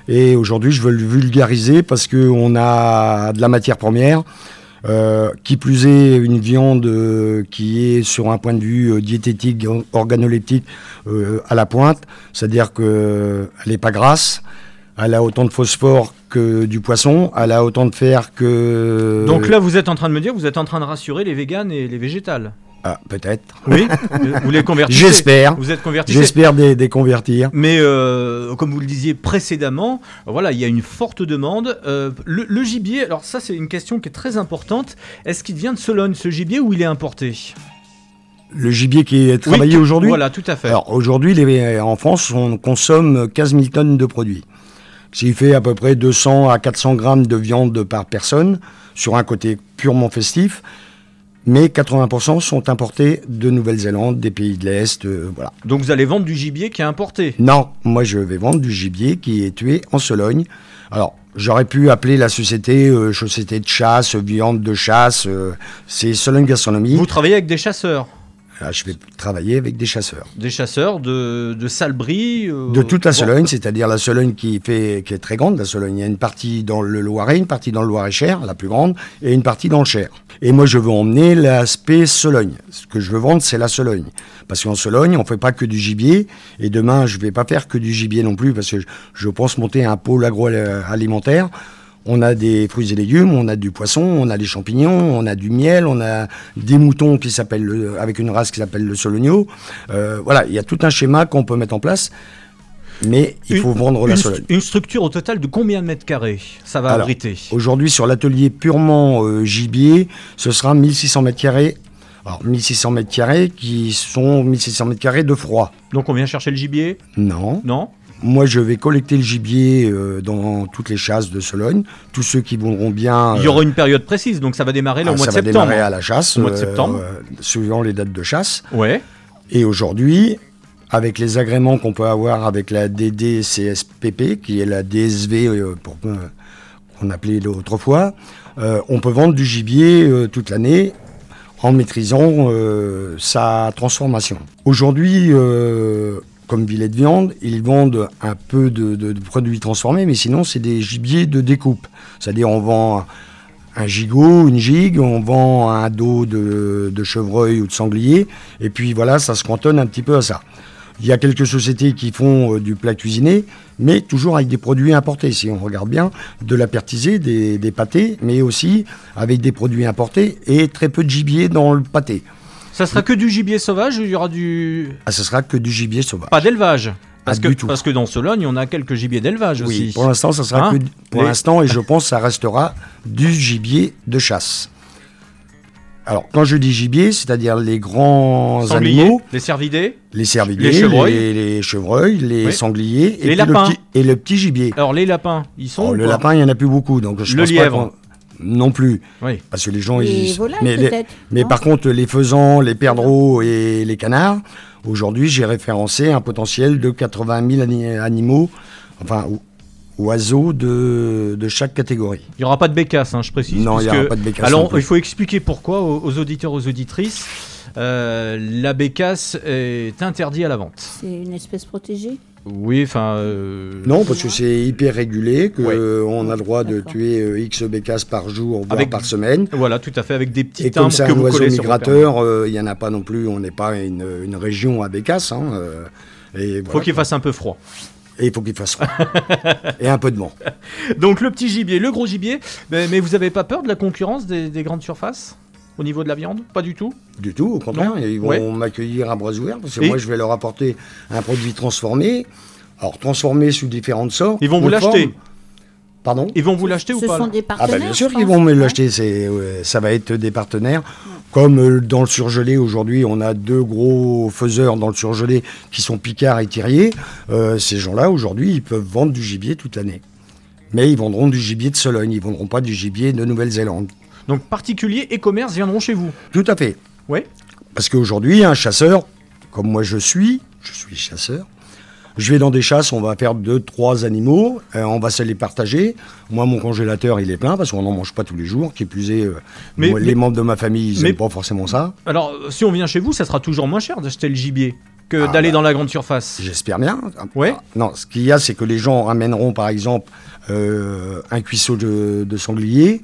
et aujourd'hui, je veux le vulgariser parce qu'on a de la matière première. Euh, qui plus est une viande euh, qui est sur un point de vue euh, diététique, or- organoleptique à la pointe, c'est-à-dire qu'elle n'est pas grasse, elle a autant de phosphore que du poisson, elle a autant de fer que... Donc là, vous êtes en train de me dire, vous êtes en train de rassurer les véganes et les végétales. Ah, peut-être. Oui Vous les convertissez J'espère. Vous êtes convertissez J'espère des, des convertir. Mais euh, comme vous le disiez précédemment, voilà, il y a une forte demande. Euh, le, le gibier, alors ça c'est une question qui est très importante. Est-ce qu'il vient de Sologne ce gibier ou il est importé? Le gibier qui est travaillé aujourd'hui? Voilà, tout à fait. Alors aujourd'hui, en France, on consomme 15 000 tonnes de produits. Qui fait à peu près 200 à 400 grammes de viande par personne, sur un côté purement festif. Mais 80% sont importés de Nouvelle-Zélande, des pays de l'Est, euh, voilà. Donc vous allez vendre du gibier qui est importé? Non, moi je vais vendre du gibier qui est tué en Sologne. Alors, j'aurais pu appeler la société euh, société de chasse, viande de chasse, euh, c'est Sologne Gastronomie. Vous travaillez avec des chasseurs? Là, je vais travailler avec des chasseurs. Des chasseurs de, de Salbris euh, De toute la bon, Sologne, c'est-à-dire la Sologne qui, fait, qui est très grande. La Sologne, il y a une partie dans le Loiret, une partie dans le Loiret-Cher, la plus grande, et une partie dans le Cher. Et moi, je veux emmener l'aspect Sologne. Ce que je veux vendre, c'est la Sologne. Parce qu'en Sologne, on fait pas que du gibier. Et demain, je vais pas faire que du gibier non plus, parce que je, je pense monter un pôle agroalimentaire. On a des fruits et légumes, on a du poisson, on a des champignons, on a du miel, on a des moutons qui s'appellent le- avec une race qui s'appelle le sologno. Euh, voilà, il y a tout un schéma qu'on peut mettre en place. Mais il Une- faut vendre la Sologne. une structure au total de combien de mètres carrés ça va Alors, abriter? Aujourd'hui, sur l'atelier purement euh, gibier, ce sera 1600 mètres carrés. Alors, 1600 mètres carrés qui sont 1600 mètres carrés de froid. Donc on vient chercher le gibier? Non. Non? Moi, je vais collecter le gibier euh, dans toutes les chasses de Sologne. Tous ceux qui voudront bien. Il y aura une période précise, donc ça va démarrer là, ah, au mois de ça va septembre. démarrer à la chasse. Au mois de euh, septembre. euh, suivant les dates de chasse. Ouais. Et aujourd'hui, avec les agréments qu'on peut avoir avec la DDCSPP, qui est la DSV euh, pour, euh, qu'on appelait autrefois, euh, on peut vendre du gibier euh, toute l'année en maîtrisant euh, sa transformation. Aujourd'hui, euh, comme Villet de Viande, ils vendent un peu de, produits transformés, mais sinon c'est des gibiers de découpe. C'est-à-dire on vend un gigot, une gigue, on vend un dos de, de chevreuil ou de sanglier, et puis voilà, ça se cantonne un petit peu à ça. Il y a quelques sociétés qui font euh, du plat cuisiné, mais toujours avec des produits importés, si on regarde bien, de la pertisée, des, des pâtés, mais aussi avec des produits importés et très peu de gibier dans le pâté. Ça sera que du gibier sauvage ou il y aura du. Ah, ce sera que du gibier sauvage. Pas d'élevage parce, que, tout. parce que dans Sologne, on a quelques gibiers d'élevage Oui, aussi. pour l'instant, ça sera Hein que pour l'instant, et je pense que ça restera du gibier de chasse. Alors, quand je dis gibier, c'est-à-dire les grands Sangliers, animaux, les cervidés. les cervidés, Les chevreuils. les, les chevreuils, les Oui. sangliers, et, Les puis le lapins. petit, et le petit gibier. Alors les lapins, ils sont. Oh, le lapin, il n'y en a plus beaucoup, donc je Le pense lièvre. Non plus. Oui. Parce que les gens, Les ils... volailles, mais, les- par contre, les faisans, les perdreaux et les canards, aujourd'hui, j'ai référencé un potentiel de 80 000 ani- animaux, enfin, oiseaux de, de chaque catégorie. Il n'y aura pas de bécasse, hein, je précise. Non, il y puisque- aura pas de bécasse Alors, il faut expliquer pourquoi aux, aux auditeurs, aux auditrices. euh, la bécasse est interdite à la vente. C'est une espèce protégée? Oui, enfin. euh, Non, parce que c'est hyper régulé, qu'on Ouais. a le droit de tuer euh, X bécasses par jour, voire Avec- par semaine. Voilà, tout à fait, avec des petits Et comme que un vous oiseau migrateur, euh, il n'y en a pas non plus, on n'est pas une, une région à bécasse. Hein, euh, et Il faut qu'il fasse un peu froid. Et il faut qu'il fasse froid. et un peu de vent. Donc le petit gibier, le gros gibier. Mais, mais vous n'avez pas peur de la concurrence des, des grandes surfaces? Au niveau de la viande Pas du tout? Du tout, au contraire, Non ils vont Ouais. m'accueillir à bras ouverts parce que Et- moi je vais leur apporter un produit transformé. Alors transformé sous différentes sortes. Ils vont vous l'acheter? Pardon? Ils vont vous l'acheter ou Ce pas sont des Ah partenaires bah bien sûr qu'ils vont me l'acheter, c'est ouais, ça va être des partenaires. Comme euh, dans le surgelé aujourd'hui, on a deux gros faiseurs dans le surgelé qui sont Picard et Thirier. Euh, ces gens-là aujourd'hui, ils peuvent vendre du gibier toute l'année. Mais ils vendront du gibier de Sologne, ils vendront pas du gibier de Nouvelle-Zélande. Donc particuliers et commerces viendront chez vous. Tout à fait. Ouais. Parce qu'aujourd'hui, un chasseur, comme moi je suis, je suis chasseur, je vais dans des chasses, on va faire deux, trois animaux, euh, on va se les partager. Moi, mon congélateur, il est plein parce qu'on n'en mange pas tous les jours. Qui plus est, euh, Mais- moi, mais- les membres de ma famille, ils n'aiment pas forcément ça. Alors, si on vient chez vous, ça sera toujours moins cher d'acheter le gibier que Ah d'aller bah. dans la grande surface. J'espère bien. Ouais. Non, ce qu'il y a, c'est que les gens ramèneront, par exemple, euh, un cuisseau de, de sanglier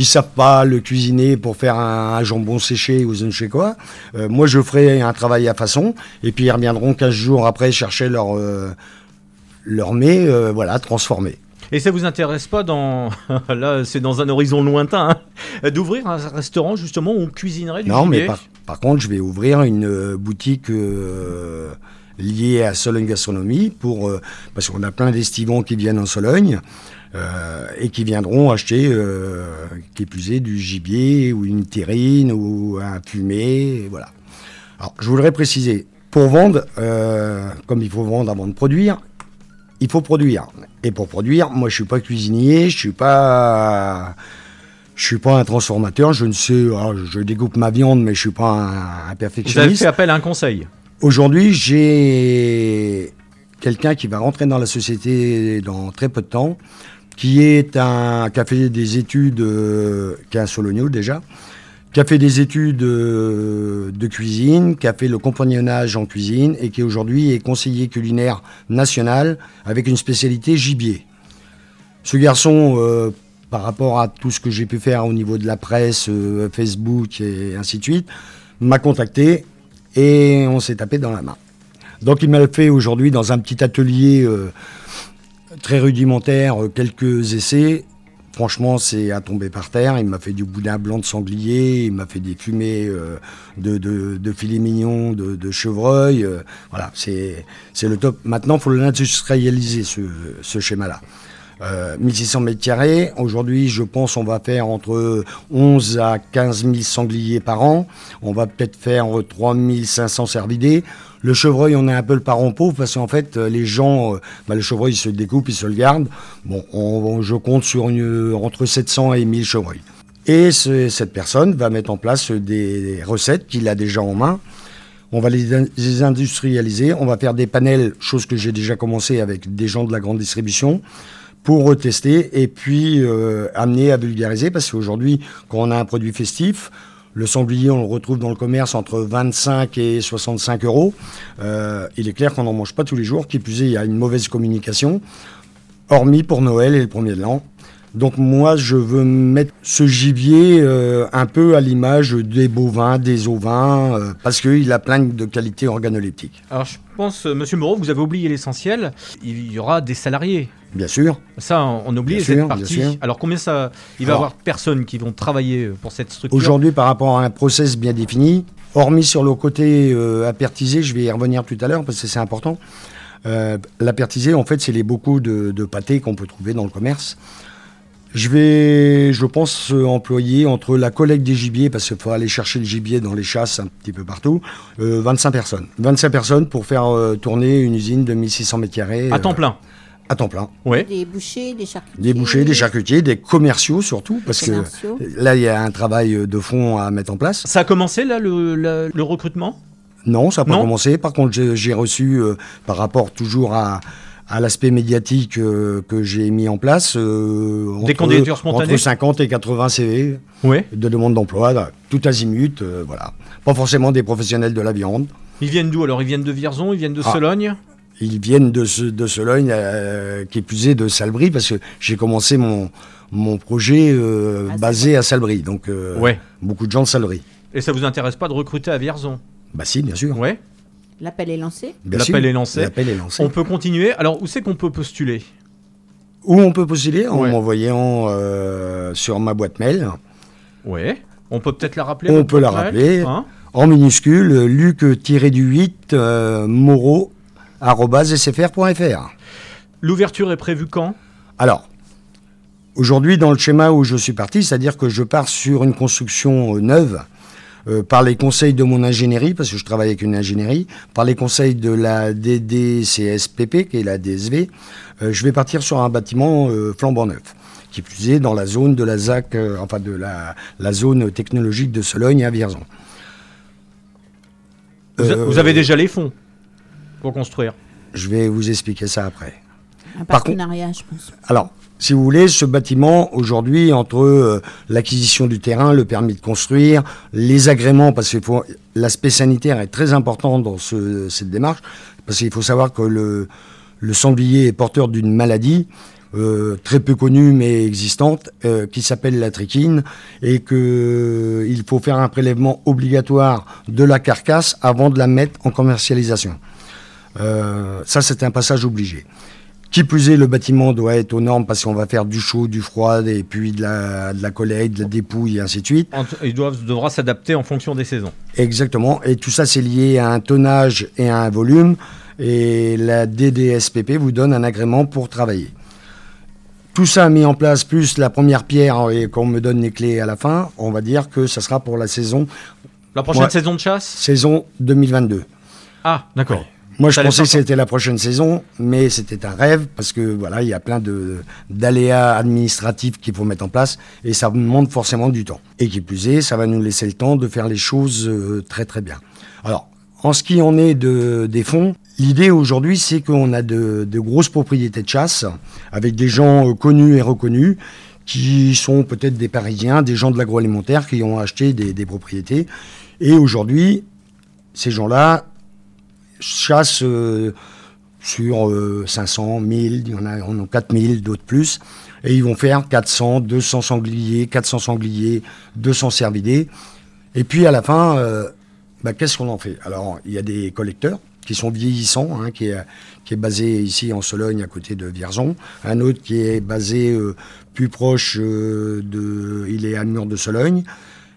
qui savent pas le cuisiner pour faire un, un jambon séché ou je ne sais quoi. Euh, moi, je ferai un travail à façon, et puis ils reviendront 15 jours après chercher leur, euh, leur mets, euh, voilà, transformé. Et ça vous intéresse pas dans là, c'est dans un horizon lointain hein, d'ouvrir un restaurant justement où on cuisinerait du Non, mais par, par contre, je vais ouvrir une boutique liée à Sologne Gastronomie pour, parce qu'on a plein d'estivants qui viennent en Sologne euh, et qui viendront acheter, euh, qui plus est, du gibier ou une terrine ou un fumé. et Voilà. Alors, je voudrais préciser, pour vendre, euh, comme il faut vendre avant de produire, il faut produire. Et pour produire, moi, je suis pas cuisinier, je suis pas, je suis pas un transformateur. Je ne sais, alors, je découpe ma viande, mais je suis pas un, un Vous avez perfectionniste. fait appel à un conseil. Aujourd'hui, j'ai quelqu'un qui va rentrer dans la société dans très peu de temps, qui est un qui a fait des études, euh, qui est un Sologno déjà, qui a fait des études euh, de cuisine, qui a fait le compagnonnage en cuisine et qui aujourd'hui est conseiller culinaire national avec une spécialité gibier. Ce garçon, euh, par rapport à tout ce que j'ai pu faire au niveau de la presse, Facebook et ainsi de suite, m'a contacté et on s'est tapé dans la main. Donc il m'a fait aujourd'hui dans un petit atelier très rudimentaire euh, quelques essais. Franchement, c'est à tomber par terre. Il m'a fait du boudin blanc de sanglier, il m'a fait des fumées euh, de, de, de filets mignons, de, chevreuil. euh, voilà, c'est c'est le top. Maintenant, il faut l'industrialiser, ce, ce schéma-là. Euh, 1600 mètres carrés. Aujourd'hui, je pense on va faire entre 11 à 15 000 sangliers par an. On va peut-être faire 3500 cervidés. Le chevreuil, on est un peu le parent pauvre parce qu'en fait, euh, les gens, euh, bah, le chevreuil, ils se découpe, ils se le gardent. Bon, on- on- je compte sur entre 700 et 1000 chevreuils. Et ce- cette personne va mettre en place des recettes qu'il a déjà en main. On va les industrialiser, on va faire des panels, chose que j'ai déjà commencé avec des gens de la grande distribution, pour retester et puis euh, amener à vulgariser, parce qu'aujourd'hui, quand on a un produit festif, le sanglier, on le retrouve dans le commerce entre 25 et 65 euros. Euh, il est clair qu'on n'en mange pas tous les jours, qui il y a une mauvaise communication, hormis pour Noël et le premier de l'an. Donc moi, je veux mettre ce gibier euh, un peu à l'image des bovins, des ovins, euh, parce qu'il a plein de qualités organoleptiques. Alors je pense, euh, Monsieur Moreau, vous avez oublié l'essentiel. Il y aura des salariés. Bien sûr. Ça, on oublie Bien cette sûr, partie. Alors combien ça Il va y avoir de personnes qui vont travailler pour cette structure? Aujourd'hui, par rapport à un process bien défini, hormis sur le côté apertisé, je vais y revenir tout à l'heure parce que c'est important. Euh, L'apertisé, en fait, c'est les bocaux de, de pâté qu'on peut trouver dans le commerce. Je vais, je pense, euh, employer entre la collecte des gibiers, parce qu'il faut aller chercher le gibier dans les chasses un petit peu partout, euh, 25 personnes. 25 personnes pour faire euh, tourner une usine de 1600 mètres carrés. À temps euh, plein. À temps plein. Ouais. Des bouchers, des charcutiers. Des bouchers, des charcutiers, des commerciaux surtout, parce que Commerciaux. là, il y a un travail de fond à mettre en place. Ça a commencé là le, recrutement? Non, ça n'a pas Non commencé. Par contre, j'ai- j'ai reçu, euh, par rapport toujours à, à l'aspect médiatique euh, que j'ai mis en place, euh, Des candidatures spontanées entre 50 et 80 CV Ouais. de demande d'emploi, tout azimut, euh, voilà. Pas forcément des professionnels de la viande. Ils viennent d'où alors? Ils viennent de Vierzon Ils viennent de Ah. Sologne? Ils viennent de, ce, de Sologne, euh, qui est plus de Salbris, parce que j'ai commencé mon, mon projet euh, basé à Salbris. Donc, euh, Ouais. beaucoup de gens de Salbris. Et ça vous intéresse pas de recruter à Vierzon? Bah si, bien sûr. Ouais. L'appel est lancé Bien L'appel sûr. est lancé. L'appel est lancé. On peut continuer. Alors où c'est qu'on peut postuler? Où on peut postuler En Ouais. m'envoyant euh, sur ma boîte mail. Ouais. On peut peut-être la rappeler On peut la rappeler. hein? en minuscule, luc-du-8 euh, moreau arobase sfr.fr. L'ouverture est prévue quand? Alors, aujourd'hui, dans le schéma où je suis parti, c'est-à-dire que je pars sur une construction euh, neuve, euh, par les conseils de mon ingénierie, parce que je travaille avec une ingénierie, par les conseils de la DDCSPP, qui est la DSV, euh, je vais partir sur un bâtiment euh, flambant neuf, qui plus est dans la zone de la ZAC, euh, enfin de la, la zone technologique de Sologne à Vierzon. vous, a- Euh, vous avez déjà les fonds pour construire? Je vais vous expliquer ça après. Un Par partenariat, je pense. Alors, si vous voulez, ce bâtiment, aujourd'hui, entre euh, l'acquisition du terrain, le permis de construire, les agréments, parce que l'aspect sanitaire est très important dans ce- cette démarche, parce qu'il faut savoir que le, le sanglier est porteur d'une maladie euh, très peu connue mais existante, euh, qui s'appelle la trichine, et qu'il faut faire un prélèvement obligatoire de la carcasse avant de la mettre en commercialisation. Euh, ça, c'est un passage obligé. Qui plus est, le bâtiment doit être aux normes parce qu'on va faire du chaud, du froid, et puis de la, de la collecte, de la dépouille, et ainsi de suite. Il doit, devra s'adapter en fonction des saisons. Exactement. Et tout ça, c'est lié à un tonnage et à un volume. Et la DDSPP vous donne un agrément pour travailler. Tout ça mis en place, plus la première pierre, et qu'on me donne les clés à la fin, on va dire que ça sera pour la saison, La prochaine saison de chasse? Saison 2022. Ah, d'accord. Moi, je pensais que c'était la prochaine saison, mais c'était un rêve parce que voilà, il y a plein de d'aléas administratifs qu'il faut mettre en place et ça demande forcément du temps. Et qui plus est, ça va nous laisser le temps de faire les choses euh, très très bien. Alors, en ce qui en est de, des fonds, l'idée aujourd'hui, c'est qu'on a de, de grosses propriétés de chasse avec des gens euh, connus et reconnus qui sont peut-être des Parisiens, des gens de l'agroalimentaire qui ont acheté des, des propriétés. Et aujourd'hui, ces gens-là chassent euh, sur euh, 500, 1000, il y en a, on a 4000, d'autres plus. Et ils vont faire 400, 200 sangliers, 400 sangliers, 200 cervidés. Et puis à la fin, euh, bah, qu'est-ce qu'on en fait? Alors, il y a des collecteurs qui sont vieillissants, hein, qui, est, qui est basé ici en Sologne, à côté de Vierzon. Un autre qui est basé euh, plus proche euh, de... Il est à Mur de Sologne.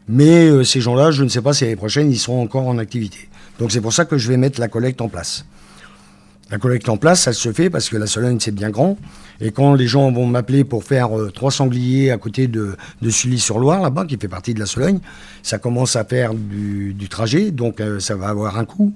Mais euh, ces gens-là, je ne sais pas si l'année prochaine, ils seront encore en activité. Donc c'est pour ça que je vais mettre la collecte en place. La collecte en place, ça se fait parce que la Sologne, c'est bien grand. Et quand les gens vont m'appeler pour faire euh, trois sangliers à côté de, de Sully-sur-Loire, là-bas, qui fait partie de la Sologne, ça commence à faire du, trajet, donc euh, ça va avoir un coût.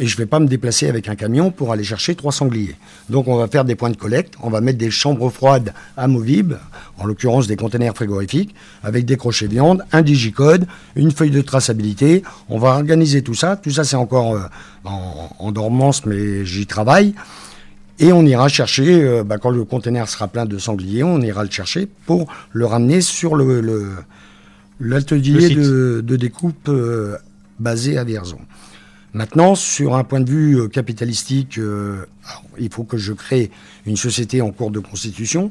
Et je ne vais pas me déplacer avec un camion pour aller chercher trois sangliers. Donc on va faire des points de collecte, on va mettre des chambres froides amovibles, en l'occurrence des conteneurs frigorifiques, avec des crochets viande, un digicode, une feuille de traçabilité. On va organiser tout ça. Tout ça c'est encore euh, en, en dormance, mais j'y travaille. Et on ira chercher, euh, bah, quand le conteneur sera plein de sangliers, on ira le chercher pour le ramener sur le, le- Le l'atelier de découpe euh, basé à Vierzon. Maintenant, sur un point de vue euh, capitalistique, euh, alors, il faut que je crée une société en cours de constitution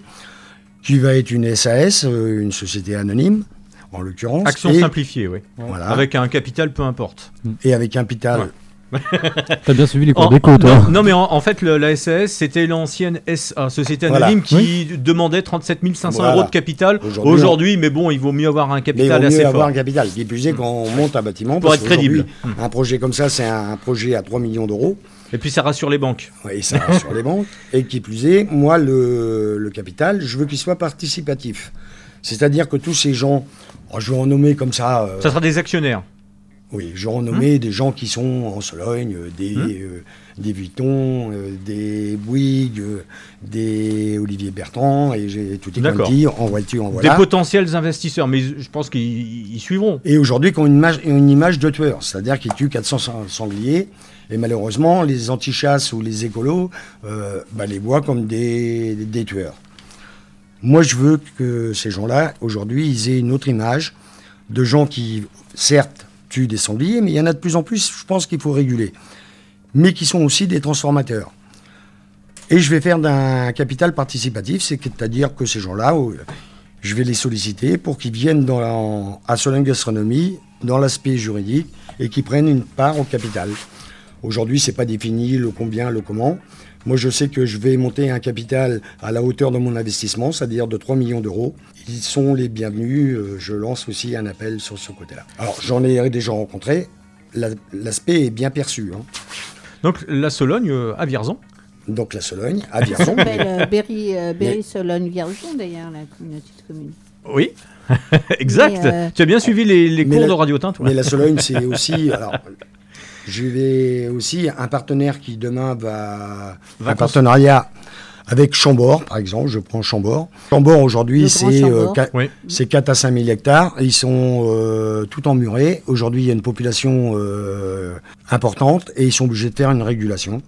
qui va être une SAS, euh, une société anonyme, en l'occurrence. Action et, simplifiée, oui. Voilà. Avec un capital, peu importe. et avec un capital. Ouais. T'as bien suivi les cours d'éco, toi. non, non, mais en, en fait, le- la SAS, c'était l'ancienne SA, Société Voilà. Anonyme, qui demandait 37 500 Voilà. euros de capital. Aujourd'hui, Aujourd'hui, mais bon, il vaut mieux avoir un Mais il capital vaut assez mieux fort. avoir un capital. Qui plus est, quand on monte un bâtiment, Pour parce être crédible. Un projet comme ça, c'est un projet à 3 millions d'euros. Et puis ça rassure les banques. Oui, ça va sur les banques. Et qui plus est, moi, le, le capital, je veux qu'il soit participatif. C'est-à-dire que tous ces gens, oh, je vais en nommer comme ça. euh, Ça sera des actionnaires. Oui, je en nommer des gens qui sont en Sologne, euh, des, Hum. euh, des Vuitton, euh, des Bouygues, euh, des Olivier Bertrand, et j'ai tout dit, en voiture, en voilà. Des potentiels investisseurs, mais je pense qu'ils ils suivront. Et aujourd'hui, qui ont une image, une image de tueur, c'est-à-dire qu'ils tuent 400 sang- sangliers. Et malheureusement, les antichasses ou les écolos bah, les voient comme des, des tueurs. Moi, je veux que ces gens-là, aujourd'hui, ils aient une autre image de gens qui, certes, tuent des sangliers, mais il y en a de plus en plus, je pense qu'il faut réguler. Mais qui sont aussi des transformateurs. Et je vais faire d'un capital participatif, c'est-à-dire que ces gens-là, euh, je vais les solliciter pour qu'ils viennent dans la- à Sologne Gastronomie, dans l'aspect juridique, et qu'ils prennent une part au capital. Aujourd'hui, c'est pas défini le combien, le comment. Moi, je sais que je vais monter un capital à la hauteur de mon investissement, c'est-à-dire de 3 millions d'euros. Ils sont les bienvenus. euh, Je lance aussi un appel sur ce côté-là. Alors, j'en ai déjà rencontré. La- L'aspect est bien perçu. hein. Donc la Sologne euh, à Vierzon. Donc, la Sologne, à Ça Vierzon. s'appelle euh, Berry, euh, Mais- Berry Sologne Vierzon d'ailleurs, la communauté de communes. Oui, exact. Euh, Tu as bien suivi les, cours la- de Radio Tintouin. Mais la Sologne, c'est aussi. Alors, je vais aussi un partenaire qui demain va. Va un partenariat avec Chambord, par exemple. Je prends Chambord. Chambord, aujourd'hui, c'est Chambord. euh, Oui. 4 à 5 000 hectares. Ils sont euh, tout emmurés. Aujourd'hui, il y a une population euh, importante et ils sont obligés de faire une régulation.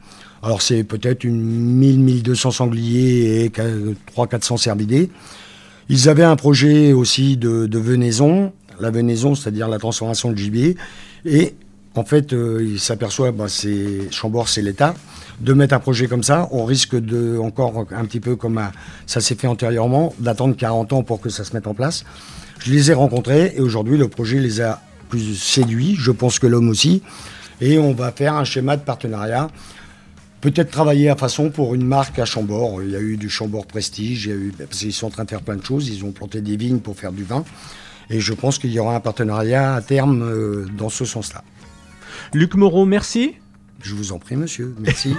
Alors, c'est peut-être une 1000-1200 sangliers et 300-400 cervidés. Ils avaient un projet aussi de, de venaison, la venaison, c'est-à-dire la transformation de gibier. Et en fait, euh, ils s'aperçoivent, bah, c'est Chambord, c'est l'État, de mettre un projet comme ça. On risque de, encore un petit peu comme un- ça s'est fait antérieurement, d'attendre 40 ans pour que ça se mette en place. Je les ai rencontrés et aujourd'hui, le projet les a plus séduits, je pense que l'homme aussi. Et on va faire un schéma de partenariat peut-être travailler à façon pour une marque à Chambord. Il y a eu du Chambord Prestige, il parce qu'ils sont en train de faire plein de choses. Ils ont planté des vignes pour faire du vin. Et je pense qu'il y aura un partenariat à terme euh, dans ce sens-là. Luc Moreau, merci. Je vous en prie, monsieur. Merci.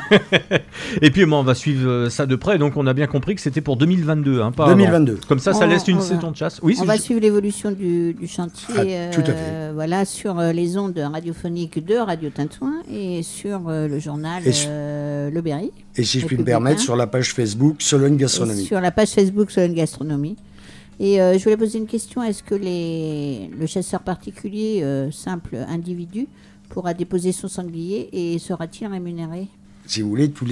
Et puis, bon, on va suivre euh, ça de près. Donc, on a bien compris que c'était pour 2022, hein, pas avant. 2022. Comme ça, ça On- laisse une va- saison de chasse. Oui, on va suivre l'évolution du, du chantier Ah, tout à fait. euh, voilà, sur euh, les ondes radiophoniques de Radio Tintouin et sur euh, le journal su- euh, Le Berry. Et si je puis me permettre, sur la page Facebook Sologne Et Gastronomie. sur la page Facebook Solène Gastronomie. Et euh, je voulais poser une question est-ce que les, le chasseur particulier, euh, simple individu, pourra déposer son sanglier et sera-t-il rémunéré? Si vous voulez, tous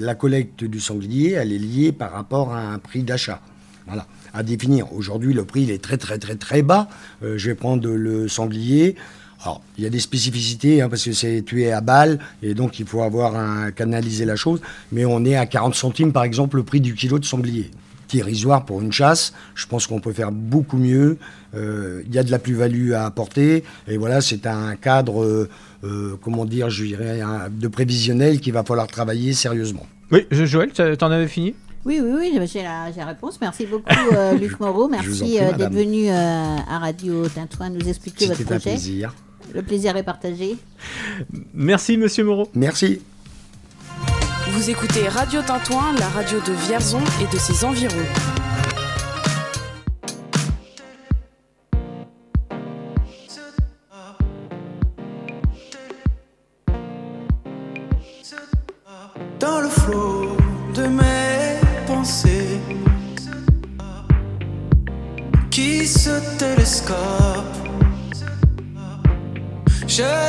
la collecte du sanglier, elle est liée par rapport à un prix d'achat. Voilà, à définir. Aujourd'hui, le prix il est très très très très bas. Euh, je vais prendre le sanglier. Alors, il y a des spécificités hein, parce que c'est tué à balle et donc il faut avoir un, canaliser la chose. Mais on est à 40 centimes par exemple le prix du kilo de sanglier. Irrisoire pour une chasse. Je pense qu'on peut faire beaucoup mieux. Euh, Il y a de la plus-value à apporter. Et voilà, c'est un cadre, euh, euh, comment dire, je dirais, un- de prévisionnel qu'il va falloir travailler sérieusement. Oui, Joël, t'en avais fini? Oui, oui, oui, j'ai la, j'ai la réponse. Merci beaucoup, euh, Luc Moreau. Merci euh, d'être venu euh, à Radio Tintouin nous expliquer votre C'était un projet. plaisir. Le plaisir est partagé. Merci, monsieur Moreau. Merci. Vous écoutez Radio Tintouin, la radio de Vierzon et de ses environs. dans le flot de mes pensées qui se télescope. Je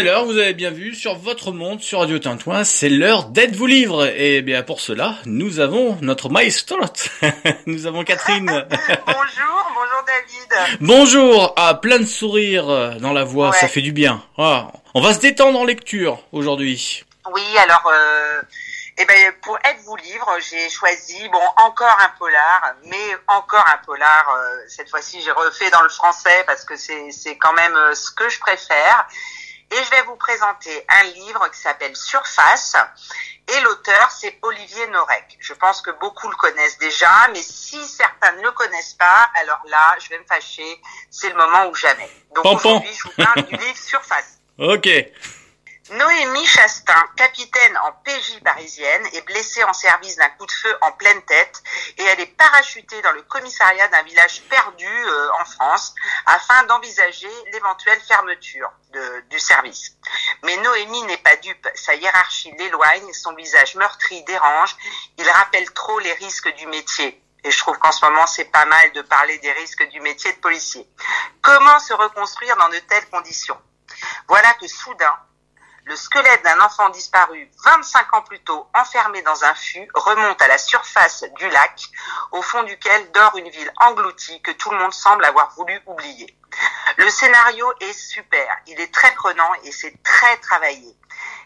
C'est l'heure, vous avez bien vu, sur votre monde, sur Radio Tintouin, c'est l'heure d'être vous livre. Et bien pour cela, nous avons notre maestro. nous avons Catherine. bonjour, bonjour David. Bonjour, ah, plein de sourires dans la voix, Ouais. ça fait du bien. Ah, on va se détendre en lecture aujourd'hui. Oui, alors, euh, eh ben, pour être vous livre, j'ai choisi, bon, encore un polar, mais encore un polar. euh, cette fois-ci, j'ai refait dans le français parce que c'est c'est quand même euh, ce que je préfère. Et je vais vous présenter un livre qui s'appelle Surface. Et l'auteur, c'est Olivier Norek. Je pense que beaucoup le connaissent déjà, mais si certains ne le connaissent pas, alors là, je vais me fâcher. C'est le moment ou jamais. Donc aujourd'hui, je vous parle du livre Surface. Ok. Noémie Chastain, capitaine en PJ parisienne, est blessée en service d'un coup de feu en pleine tête et elle est parachutée dans le commissariat d'un village perdu euh, en France afin d'envisager l'éventuelle fermeture de- du service. Mais Noémie n'est pas dupe, sa hiérarchie l'éloigne, son visage meurtri dérange, il rappelle trop les risques du métier. Et je trouve qu'en ce moment, c'est pas mal de parler des risques du métier de policier. Comment se reconstruire dans de telles conditions? Voilà que soudain, le squelette d'un enfant disparu 25 ans plus tôt, enfermé dans un fût, remonte à la surface du lac, au fond duquel dort une ville engloutie que tout le monde semble avoir voulu oublier. Le scénario est super, il est très prenant et c'est très travaillé.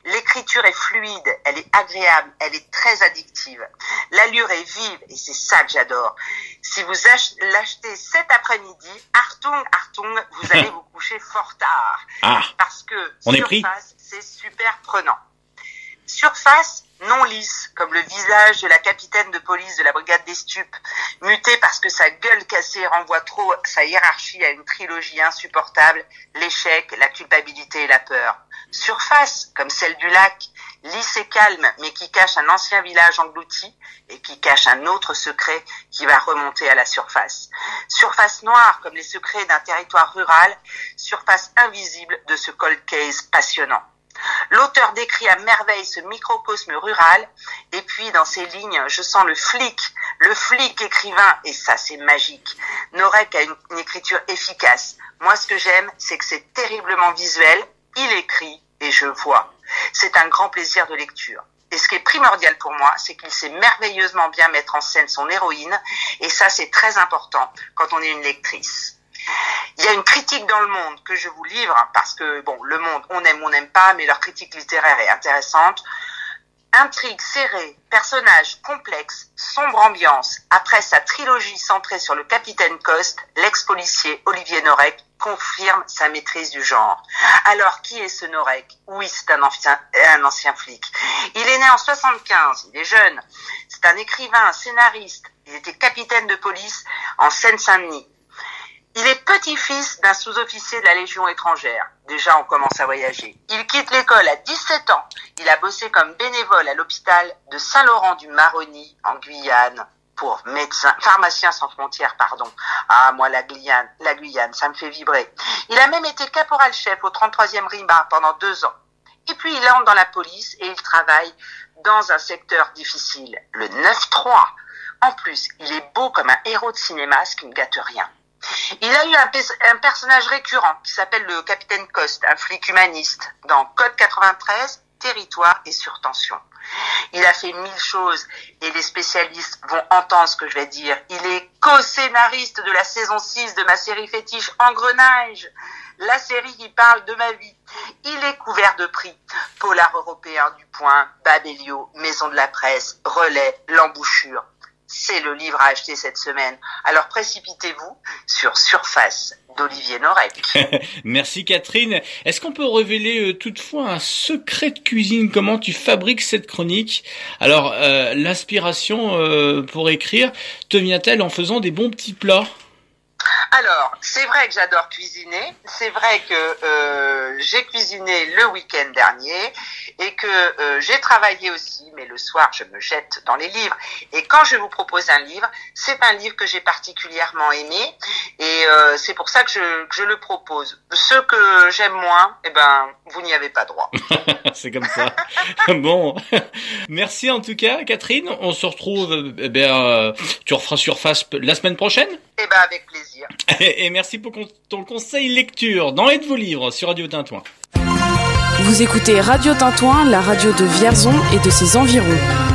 L'écriture est fluide, elle est agréable, elle est très addictive. L'allure est vive et c'est ça que j'adore. Si vous ach- l'achetez cet après-midi, Artung, Artung, vous allez vous coucher fort tard. Ah. Parce que On est pris. Surface, c'est super prenant. Surface non lisse, comme le visage de la capitaine de police de la brigade des stupes, muté parce que sa gueule cassée renvoie trop sa hiérarchie à une trilogie insupportable, l'échec, la culpabilité et la peur. Surface, comme celle du lac, lisse et calme, mais qui cache un ancien village englouti et qui cache un autre secret qui va remonter à la surface. Surface noire, comme les secrets d'un territoire rural, surface invisible de ce cold case passionnant. L'auteur décrit à merveille ce microcosme rural, et puis dans ses lignes, je sens le flic, le flic écrivain, et ça c'est magique. Norek a une, une écriture efficace. Moi ce que j'aime, c'est que c'est terriblement visuel, il écrit et je vois. C'est un grand plaisir de lecture. Et ce qui est primordial pour moi, c'est qu'il sait merveilleusement bien mettre en scène son héroïne, et ça c'est très important quand on est une lectrice. Il y a une critique dans le monde que je vous livre parce que bon, le monde, on aime ou on n'aime pas, mais leur critique littéraire est intéressante. Intrigue serrée, personnages complexes, sombre ambiance. Après sa trilogie centrée sur le capitaine Coste, l'ex-policier Olivier Norek confirme sa maîtrise du genre. Alors, qui est ce Norek? Oui, c'est un ancien, un ancien flic. Il est né en 75, il est jeune. C'est un écrivain, un scénariste. Il était capitaine de police en Seine-Saint-Denis. Il est petit-fils d'un sous-officier de la Légion étrangère. Déjà, on commence à voyager. Il quitte l'école à 17 ans. Il a bossé comme bénévole à l'hôpital de Saint-Laurent-du-Maroni, en Guyane, pour médecin, pharmacien sans frontières, pardon. Ah, moi, la Guyane, la Guyane, ça me fait vibrer. Il a même été caporal-chef au 33e RIMA pendant deux ans. Et puis, il entre dans la police et il travaille dans un secteur difficile, le 9-3. En plus, il est beau comme un héros de cinéma, ce qui ne gâte rien. Il a eu un, pers- un personnage récurrent qui s'appelle le capitaine Coste, un flic humaniste, dans Code 93, Territoire et Surtension. Il a fait mille choses et les spécialistes vont entendre ce que je vais dire. Il est co-scénariste de la saison 6 de ma série fétiche Engrenage, la série qui parle de ma vie. Il est couvert de prix. Polar européen du Point, Babelio, Maison de la Presse, Relais, L'Embouchure. C'est le livre à acheter cette semaine. Alors précipitez-vous sur Surface d'Olivier Norek. Merci Catherine. Est-ce qu'on peut révéler euh, toutefois un secret de cuisine? Comment tu fabriques cette chronique? Alors, euh, l'inspiration euh, pour écrire te vient-elle en faisant des bons petits plats? Alors, c'est vrai que j'adore cuisiner. C'est vrai que euh, j'ai cuisiné le week-end dernier et que euh, j'ai travaillé aussi, mais le soir, je me jette dans les livres. Et quand je vous propose un livre, c'est un livre que j'ai particulièrement aimé et euh, c'est pour ça que je, que je le propose. Ceux que j'aime moins, eh ben, vous n'y avez pas droit. C'est comme ça. bon, merci en tout cas Catherine. On se retrouve, eh euh, tu referas surface la semaine prochaine? Eh ben, avec plaisir. Et merci pour ton conseil lecture dans Aide vos livres sur Radio Tintouin. Vous écoutez Radio Tintouin, la radio de Vierzon et de ses environs.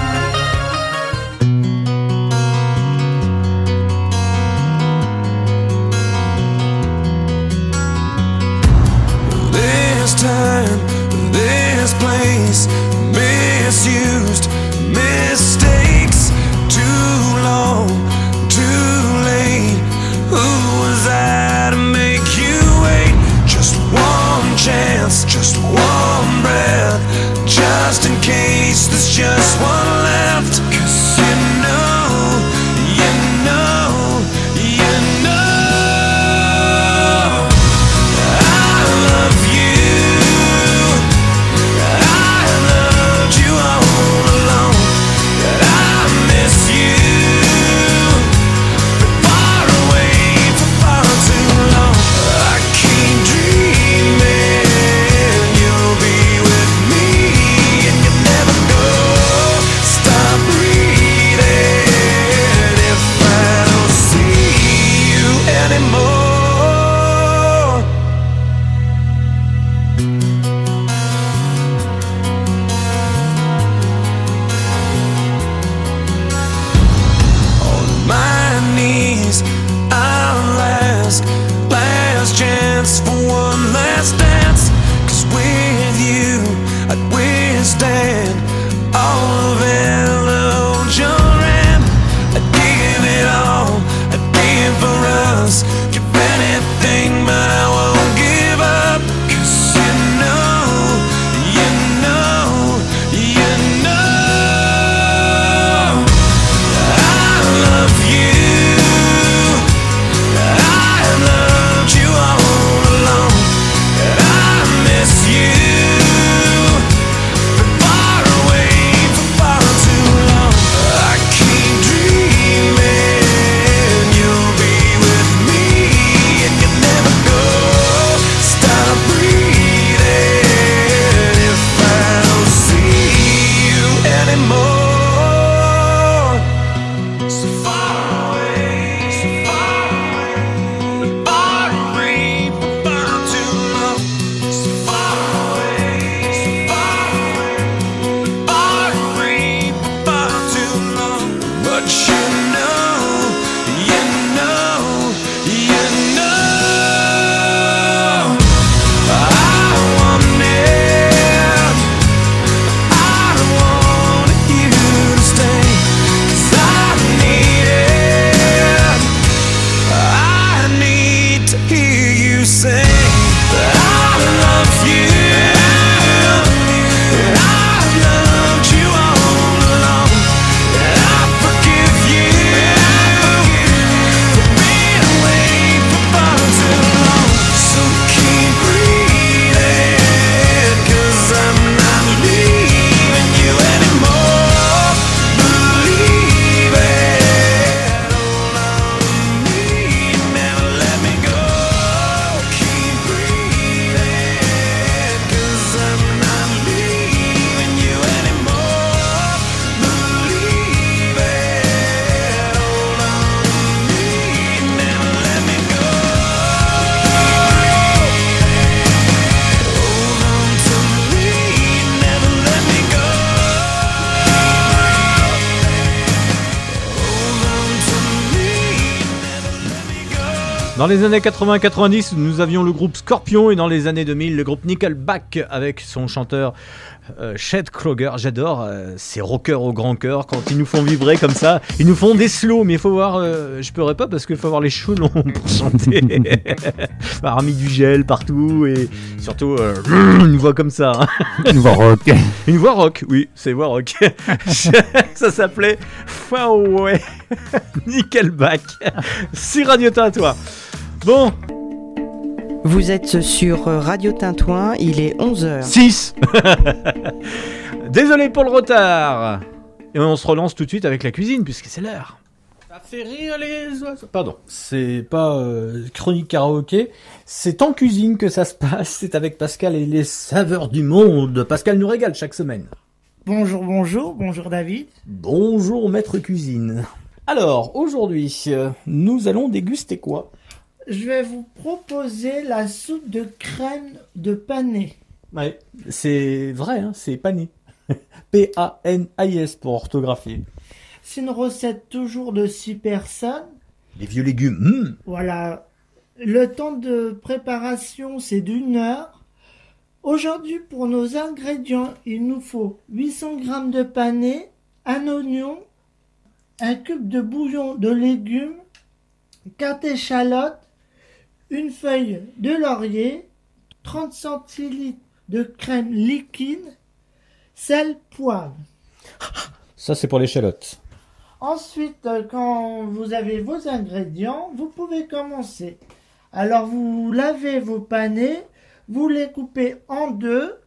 Dans les années 80-90, nous avions le groupe Scorpion et dans les années 2000, le groupe Nickelback avec son chanteur euh, Chet Kroger. J'adore euh, ces rockers au grand cœur quand ils nous font vibrer comme ça. Ils nous font des slows, mais il faut voir, euh, je pourrais pas parce qu'il faut avoir les cheveux longs pour chanter. Bah, remis du gel partout et surtout euh, une voix comme ça. hein. Une voix rock. Une voix rock, oui, c'est voix rock. ça s'appelait Faraway Nickelback. Si Radio toi. Bon, Vous êtes sur Radio Tintouin, il est 11h. 6 Désolé pour le retard. Et on se relance tout de suite avec la cuisine puisque c'est l'heure. Ça fait rire les oiseaux. Pardon, c'est pas euh, chronique karaoké, c'est en cuisine que ça se passe, c'est avec Pascal et les saveurs du monde. Pascal nous régale chaque semaine. Bonjour, bonjour, bonjour David. Bonjour maître cuisine. Alors, aujourd'hui, euh, nous allons déguster quoi? Je vais vous proposer la soupe de crème de panais. Ouais, c'est vrai, hein, c'est pané. P-A-N-A-I-S pour orthographier. C'est une recette toujours de 6 personnes. Les vieux légumes. hmm. Voilà. Le temps de préparation, c'est d'une heure. Aujourd'hui, pour nos ingrédients, il nous faut 800 g de panais, un oignon, un cube de bouillon de légumes, 4 échalotes, une feuille de laurier, 30 centilitres de crème liquide, sel, poivre. Ça, c'est pour l'échalote. Ensuite, euh, quand vous avez vos ingrédients, vous pouvez commencer. Alors, vous lavez vos panais, vous les coupez en deux,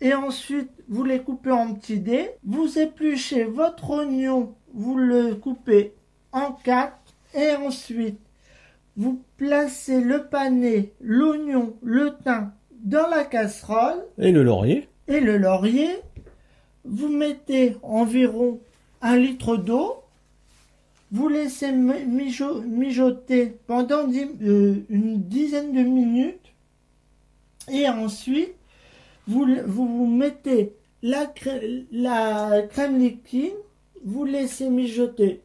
et ensuite, vous les coupez en petits dés. Vous épluchez votre oignon, vous le coupez en quatre, et ensuite, vous placez le panais, l'oignon, le thym dans la casserole, Et le laurier. Et le laurier, vous mettez environ un litre d'eau, vous laissez mi- mijo- mijoter pendant euh, une dizaine de minutes, et ensuite, vous, vous, mettez la crème liquide, vous laissez mijoter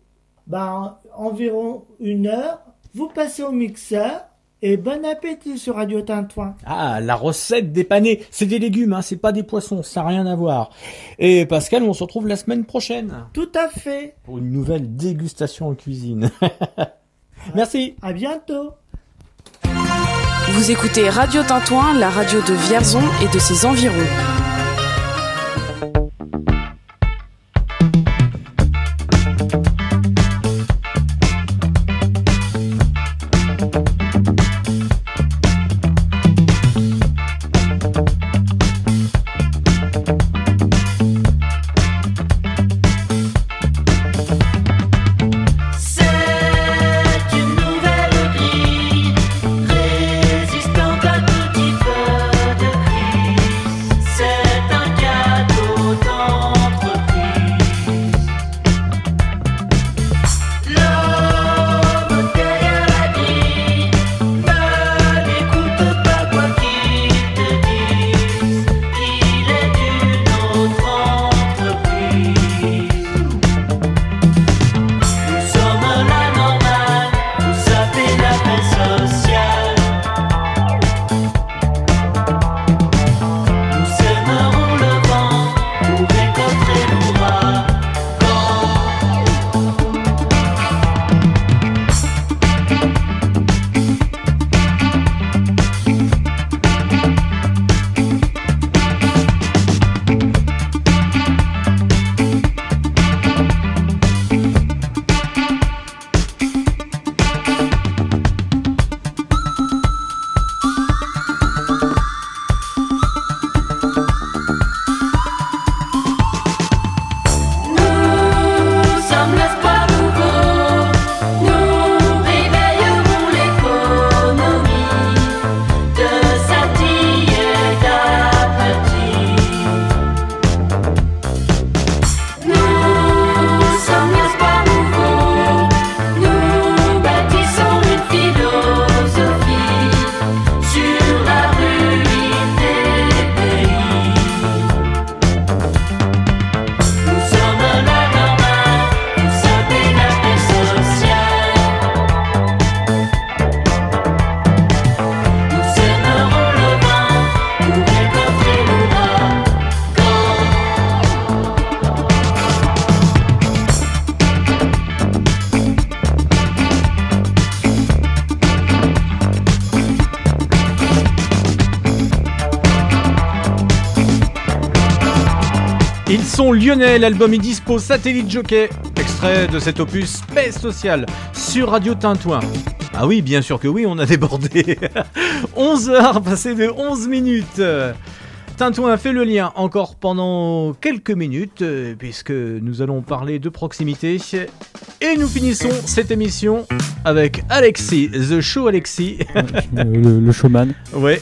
ben, environ une heure, vous passez au mixeur, et bon appétit sur Radio Tintouin. Ah, la recette des panais. C'est des légumes, hein, c'est pas des poissons, ça n'a rien à voir. Et Pascal, on se retrouve la semaine prochaine Tout à fait. pour une nouvelle dégustation en cuisine. Merci. À bientôt. Vous écoutez Radio Tintouin, la radio de Vierzon et de ses environs. Sont lyonnais, l'album est dispo Satellite Jockey, extrait de cet opus Paix sociale sur Radio Tintouin. Ah oui, bien sûr que oui, on a débordé. 11h, passé de 11 minutes. Tintouin fait le lien encore pendant quelques minutes, euh, puisque nous allons parler de proximité. Et nous finissons cette émission avec Alexis, The Show Alexis. Le, le showman. ouais.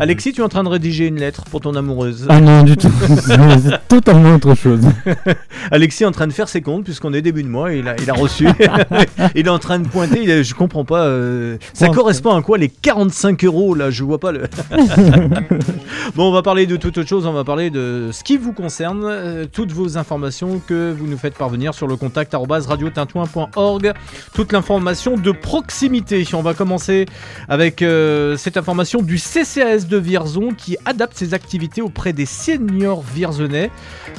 Alexis, tu es en train de rédiger une lettre pour ton amoureuse. Ah non, du tout. C'est totalement autre chose. Alexis est en train de faire ses comptes puisqu'on est début de mois et il a, il a reçu. il est en train de pointer. il est- je comprends pas. euh, ça correspond à quoi les 45 euros là Je vois pas le. bon, on va parler de toute autre chose. On va parler de ce qui vous concerne, euh, toutes vos informations que vous nous faites parvenir sur le contact radiotintouin.org. Toute l'information de proximité. On va commencer avec euh, cette information du CCAS de Vierzon qui adapte ses activités auprès des seniors vierzonais.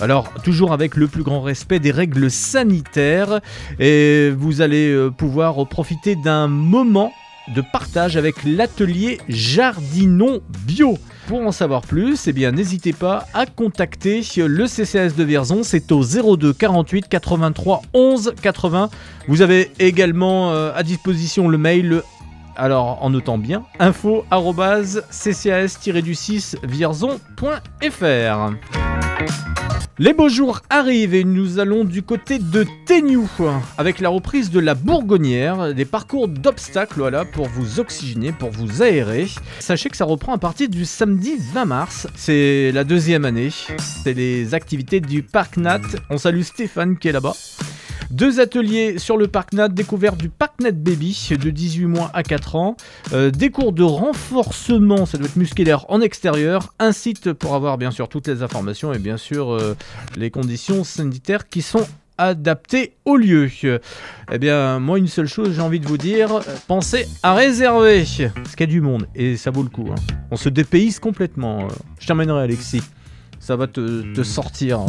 Alors, toujours avec le plus grand respect des règles sanitaires. Et vous allez euh, pouvoir profiter d'un moment de partage avec l'atelier Jardinon Bio. pour en savoir plus, eh bien n'hésitez pas à contacter le CCAS de Vierzon, c'est au 02 48 83 11 80. Vous avez également euh, à disposition le mail alors en notant bien info ccs-du6 vierzon.fr. Les beaux jours arrivent et nous allons du côté de Téniou avec la reprise de la Bourgonnière, des parcours d'obstacles voilà, pour vous oxygéner, pour vous aérer. Sachez que ça reprend à partir du samedi 20 mars, c'est la deuxième année. C'est les activités du Parc Nat. On salue Stéphane qui est là-bas. Deux ateliers sur le Parc Nat, découverte du Parc Nat Baby de 18 mois à 4 ans, Euh, des cours de renforcement, ça doit être musculaire en extérieur, un site pour avoir bien sûr toutes les informations et bien sûr euh, les conditions sanitaires qui sont adaptées au lieu. Eh bien, moi, une seule chose, j'ai envie de vous dire, pensez à réserver, parce qu'il y a du monde et ça vaut le coup. hein. On se dépayse complètement. euh. Je terminerai, Alexis. Ça va te, te sortir.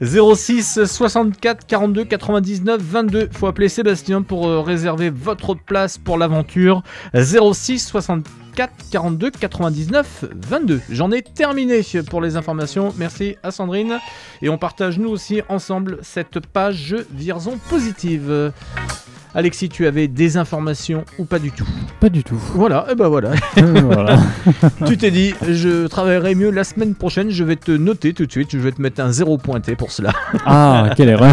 06 64 42 99 22. Faut appeler Sébastien pour euh, réserver votre place pour l'aventure. 06 64 42 99 22. J'en ai terminé pour les informations. Merci à Sandrine. Et on partage nous aussi ensemble cette page Vierzon positive. Alexis, tu avais des informations ou pas du tout Pas du tout. Voilà, et ben voilà. Voilà. tu t'es dit, je travaillerai mieux la semaine prochaine, je vais te noter tout de suite, je vais te mettre un zéro pointé pour cela. Ah, quelle erreur.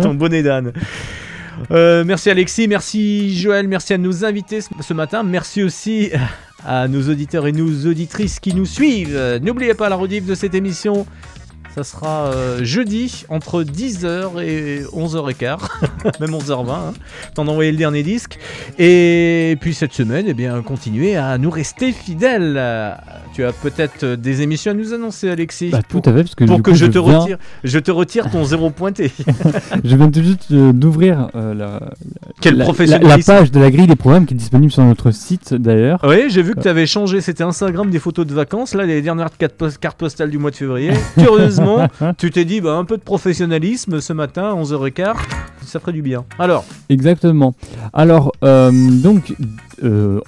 Ton bonnet d'âne. Euh, merci Alexis, merci Joël, merci à nos invités ce matin, merci aussi à nos auditeurs et nos auditrices qui nous suivent. Euh, N'oubliez pas la rediff de cette émission. Ça sera euh, jeudi entre 10h et 11h15, même 11h20, hein, temps d'envoyer le dernier disque. Et puis cette semaine, eh bien, continuez à nous rester fidèles. Euh, Tu as peut-être euh, des émissions à nous annoncer, Alexis, Bah, tout pour, à fait, parce que pour que coup, je, je te viens- retire, je te retire ton zéro pointé. Je viens tout juste euh, d'ouvrir euh, la, Quel la- la- professionnalisme. la page de la grille des programmes qui est disponible sur notre site d'ailleurs. Oui, j'ai vu que tu avais changé, c'était Instagram des photos de vacances, là les dernières cartes postales du mois de février. Curieusement, tu t'es dit bah, un peu de professionnalisme ce matin, 11h15, ça ferait du bien. Alors, Exactement. Alors, euh, donc, euh,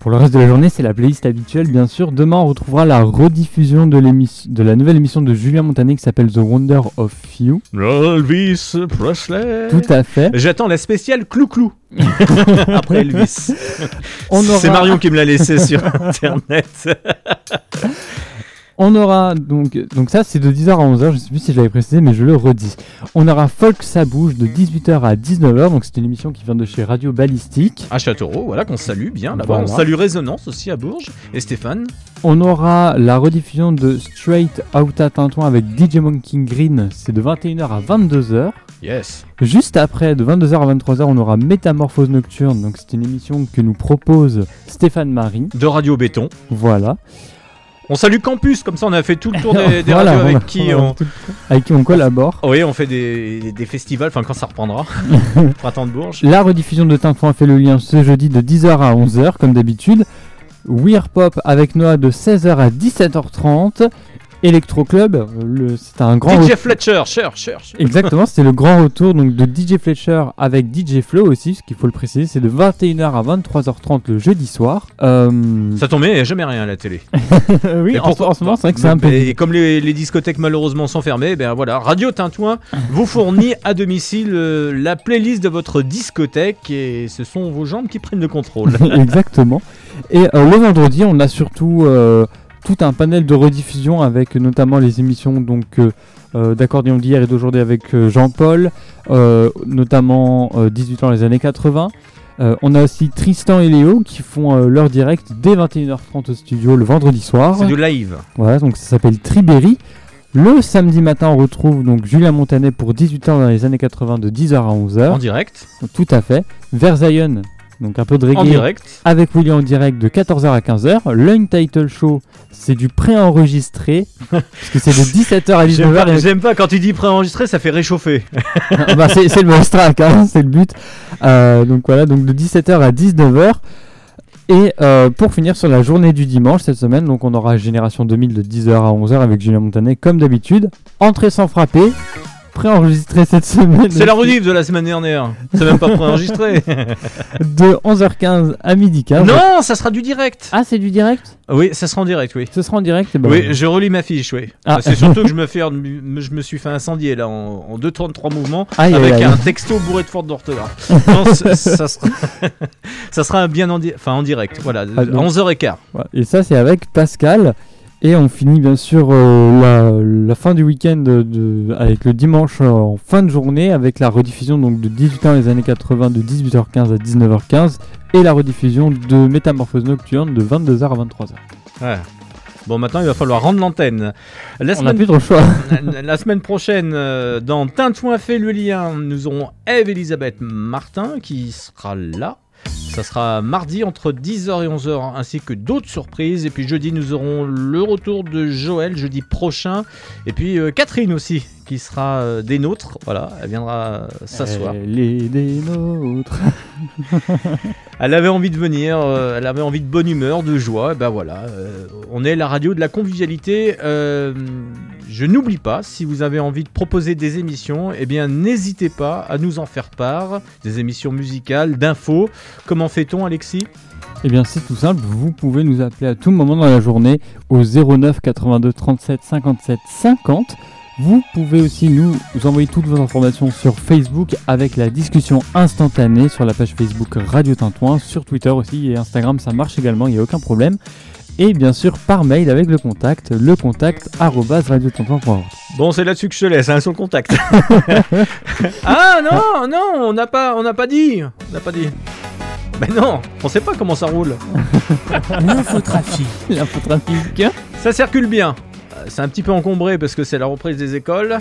pour le reste de la journée, c'est la playlist habituelle, bien sûr. Demain, on retrouvera la rediffusion de, l'émission- de la nouvelle émission de Julien Montané qui s'appelle The Wonder of You. Elvis Presley. Tout à fait. J'attends la spéciale Clou-Clou. Après Elvis. Aura- C'est Marion qui me l'a laissé sur internet. On aura donc, donc ça c'est de 10h à 11h, je sais plus si je l'avais précisé mais je le redis. On aura Folk ça bouge de 18h à 19h, donc c'est une émission qui vient de chez Radio Ballistique. À Châteauroux, voilà qu'on salue bien là-bas. Voilà. On salue Résonance aussi à Bourges. Et Stéphane. On aura la rediffusion de Straight Outta Tintouin avec DJ Monkey Green, c'est de 21h à 22h. Yes. Juste après, de 22h à 23h, on aura Métamorphose Nocturne, donc c'est une émission que nous propose Stéphane Marie. De Radio Béton. Voilà. On salue Campus, comme ça on a fait tout le tour des, des Voilà, radios avec a- qui on a tout- avec qui on collabore. Oui, on fait des, des festivals, enfin quand ça reprendra. Printemps de Bourges. La rediffusion de Tintouin fait le lien ce jeudi de 10h à 11h, comme d'habitude. Weird Pop avec Noah de 16h à 17h30. Electro Club, euh, c'est un grand. DJ Fletcher, cher, cher. Exactement, c'était le grand retour donc, de DJ Fletcher avec DJ Flow aussi, ce qu'il faut le préciser, c'est de 21h à 23h30 le jeudi soir. Euh, Ça tombait, il n'y a jamais rien à la télé. oui, en, ce moment, c'est vrai que c'est un peu. Et comme les, les discothèques malheureusement sont fermées, ben voilà, Radio Tintouin vous fournit à domicile euh, la playlist de votre discothèque et ce sont vos jambes qui prennent le contrôle. Exactement. Et euh, le vendredi, on a surtout euh, tout un panel de rediffusion avec notamment les émissions donc euh, euh, d'accordéon d'hier et d'aujourd'hui avec euh, Jean-Paul, euh, notamment euh, 18 ans les années 80. Euh, on a aussi Tristan et Léo qui font euh, leur direct dès 21h30 au studio le vendredi soir. C'est du live. Voilà, donc ça s'appelle Triberry. Le samedi matin, on retrouve donc Julien Montanet pour 18 ans dans les années 80 de 10h à 11h. En direct. Tout à fait. Versailles, donc un peu de reggae. En direct. Avec William en direct de 14h à 15h. L'Untitled Show, c'est du préenregistré. parce que c'est de 17h à J'aime 19h. pas, et- j'aime pas quand tu dis préenregistré, ça fait réchauffer. Ah bah, c'est c'est le bonus track, hein, c'est le but. Euh, donc voilà, donc de 17h à 19h. Et euh, pour finir sur la journée du dimanche cette semaine, donc on aura Génération 2000 de 10h à 11h avec Julien Montanet comme d'habitude. Entrée sans frapper. Préenregistré cette semaine. C'est la rediff de la semaine dernière. C'est même pas préenregistré. De 11h15 à midi 15. non, ça sera du direct. Ah, c'est du direct? Oui, ça sera en direct, oui. Ce sera en direct eh ben, Oui, je relis ma fiche, oui. Ah. C'est surtout que je me, fais, je me suis fait incendier là en, en 2 temps de 3 mouvements aïe, avec aïe. un texto bourré de fautes d'orthographe. Ça, ça sera, ça sera bien en, di- enfin, en direct, voilà, Ah, à donc- 11h15. Voilà. Et ça, c'est avec Pascal. Et on finit bien sûr euh, la, la fin du week-end avec le dimanche euh, en fin de journée avec la rediffusion donc de 18 ans les années 80 de 18h15 à 19h15 et la rediffusion de Métamorphose Nocturne de 22h à 23h. Ouais. Bon, maintenant, il va falloir rendre l'antenne. La On n'a plus trop choix. la, la semaine prochaine, euh, dans Tintouin fait le lien, nous aurons Eve-Elisabeth Martin qui sera là. Ça sera mardi entre 10h et 11h, ainsi que d'autres surprises. Et puis jeudi, nous aurons le retour de Joël, jeudi prochain. Et puis euh, Catherine aussi, qui sera euh, des nôtres. Voilà, elle viendra euh, s'asseoir. Elle est des nôtres. Elle avait envie de venir, euh, elle avait envie de bonne humeur, de joie. Et ben voilà, on est la radio de la convivialité. Je n'oublie pas, si vous avez envie de proposer des émissions, eh bien n'hésitez pas à nous en faire part. Des émissions musicales, d'infos. Comment fait-on, Alexis? Eh bien, c'est tout simple. Vous pouvez nous appeler à tout moment dans la journée au 09 82 37 57 50. Vous pouvez aussi nous envoyer toutes vos informations sur Facebook avec la discussion instantanée sur la page Facebook Radio Tintouin, sur Twitter aussi et Instagram, ça marche également, il n'y a aucun problème. Et bien sûr par mail avec le contact, le contact. Bon, c'est là-dessus que je te laisse, hein, sur le contact. ah non, non, on n'a pas, on n'a pas dit, on n'a pas dit. Ben non, on sait pas comment ça roule. L'infotrafic. L'infotrafic. Ça circule bien. Euh, C'est un petit peu encombré parce que c'est la reprise des écoles.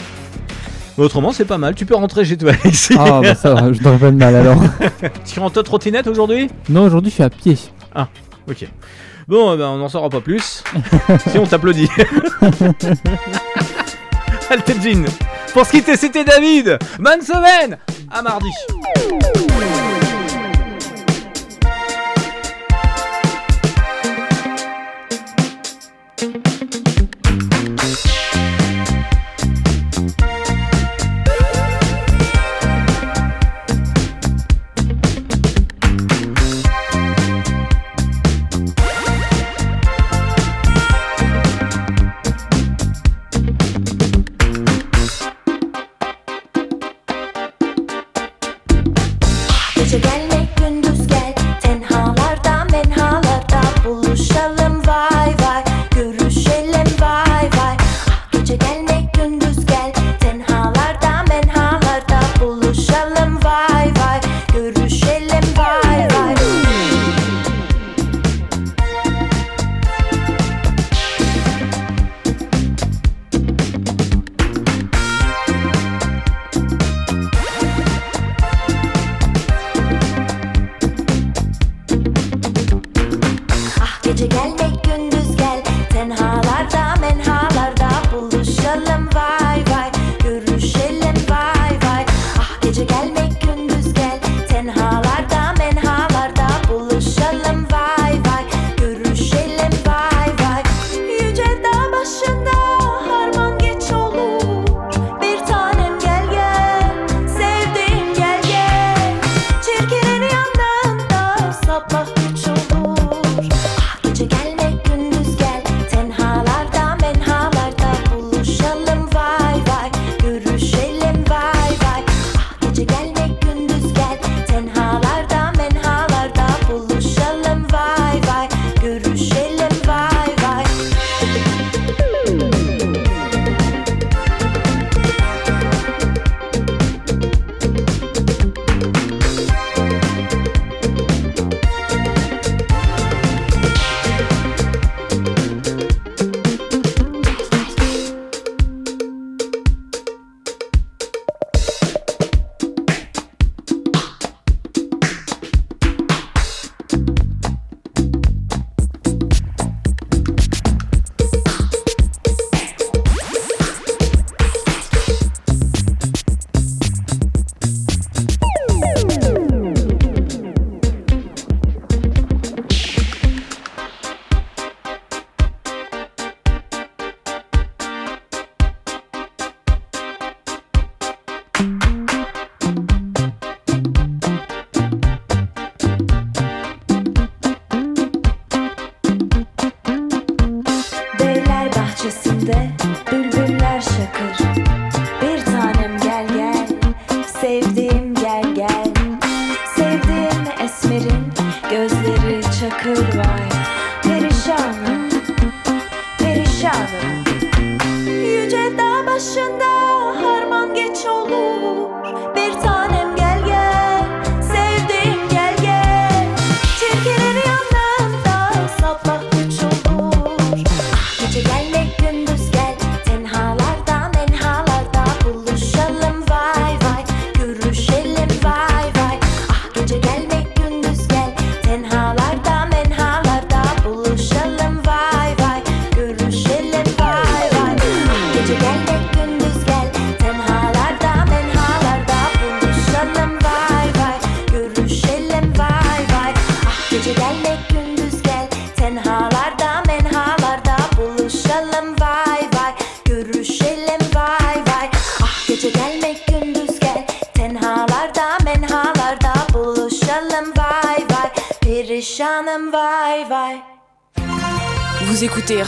Mais autrement, c'est pas mal. Tu peux rentrer chez toi, Alexis. Ah bah ça va, je dors pas de mal alors. tu rentres en trottinette aujourd'hui? Non, aujourd'hui je suis à pied. Ah, ok. Bon, eh ben, on n'en saura pas plus. si on t'applaudit. Allez, Jean. Pour se quitter, c'était David. Bonne semaine. À mardi.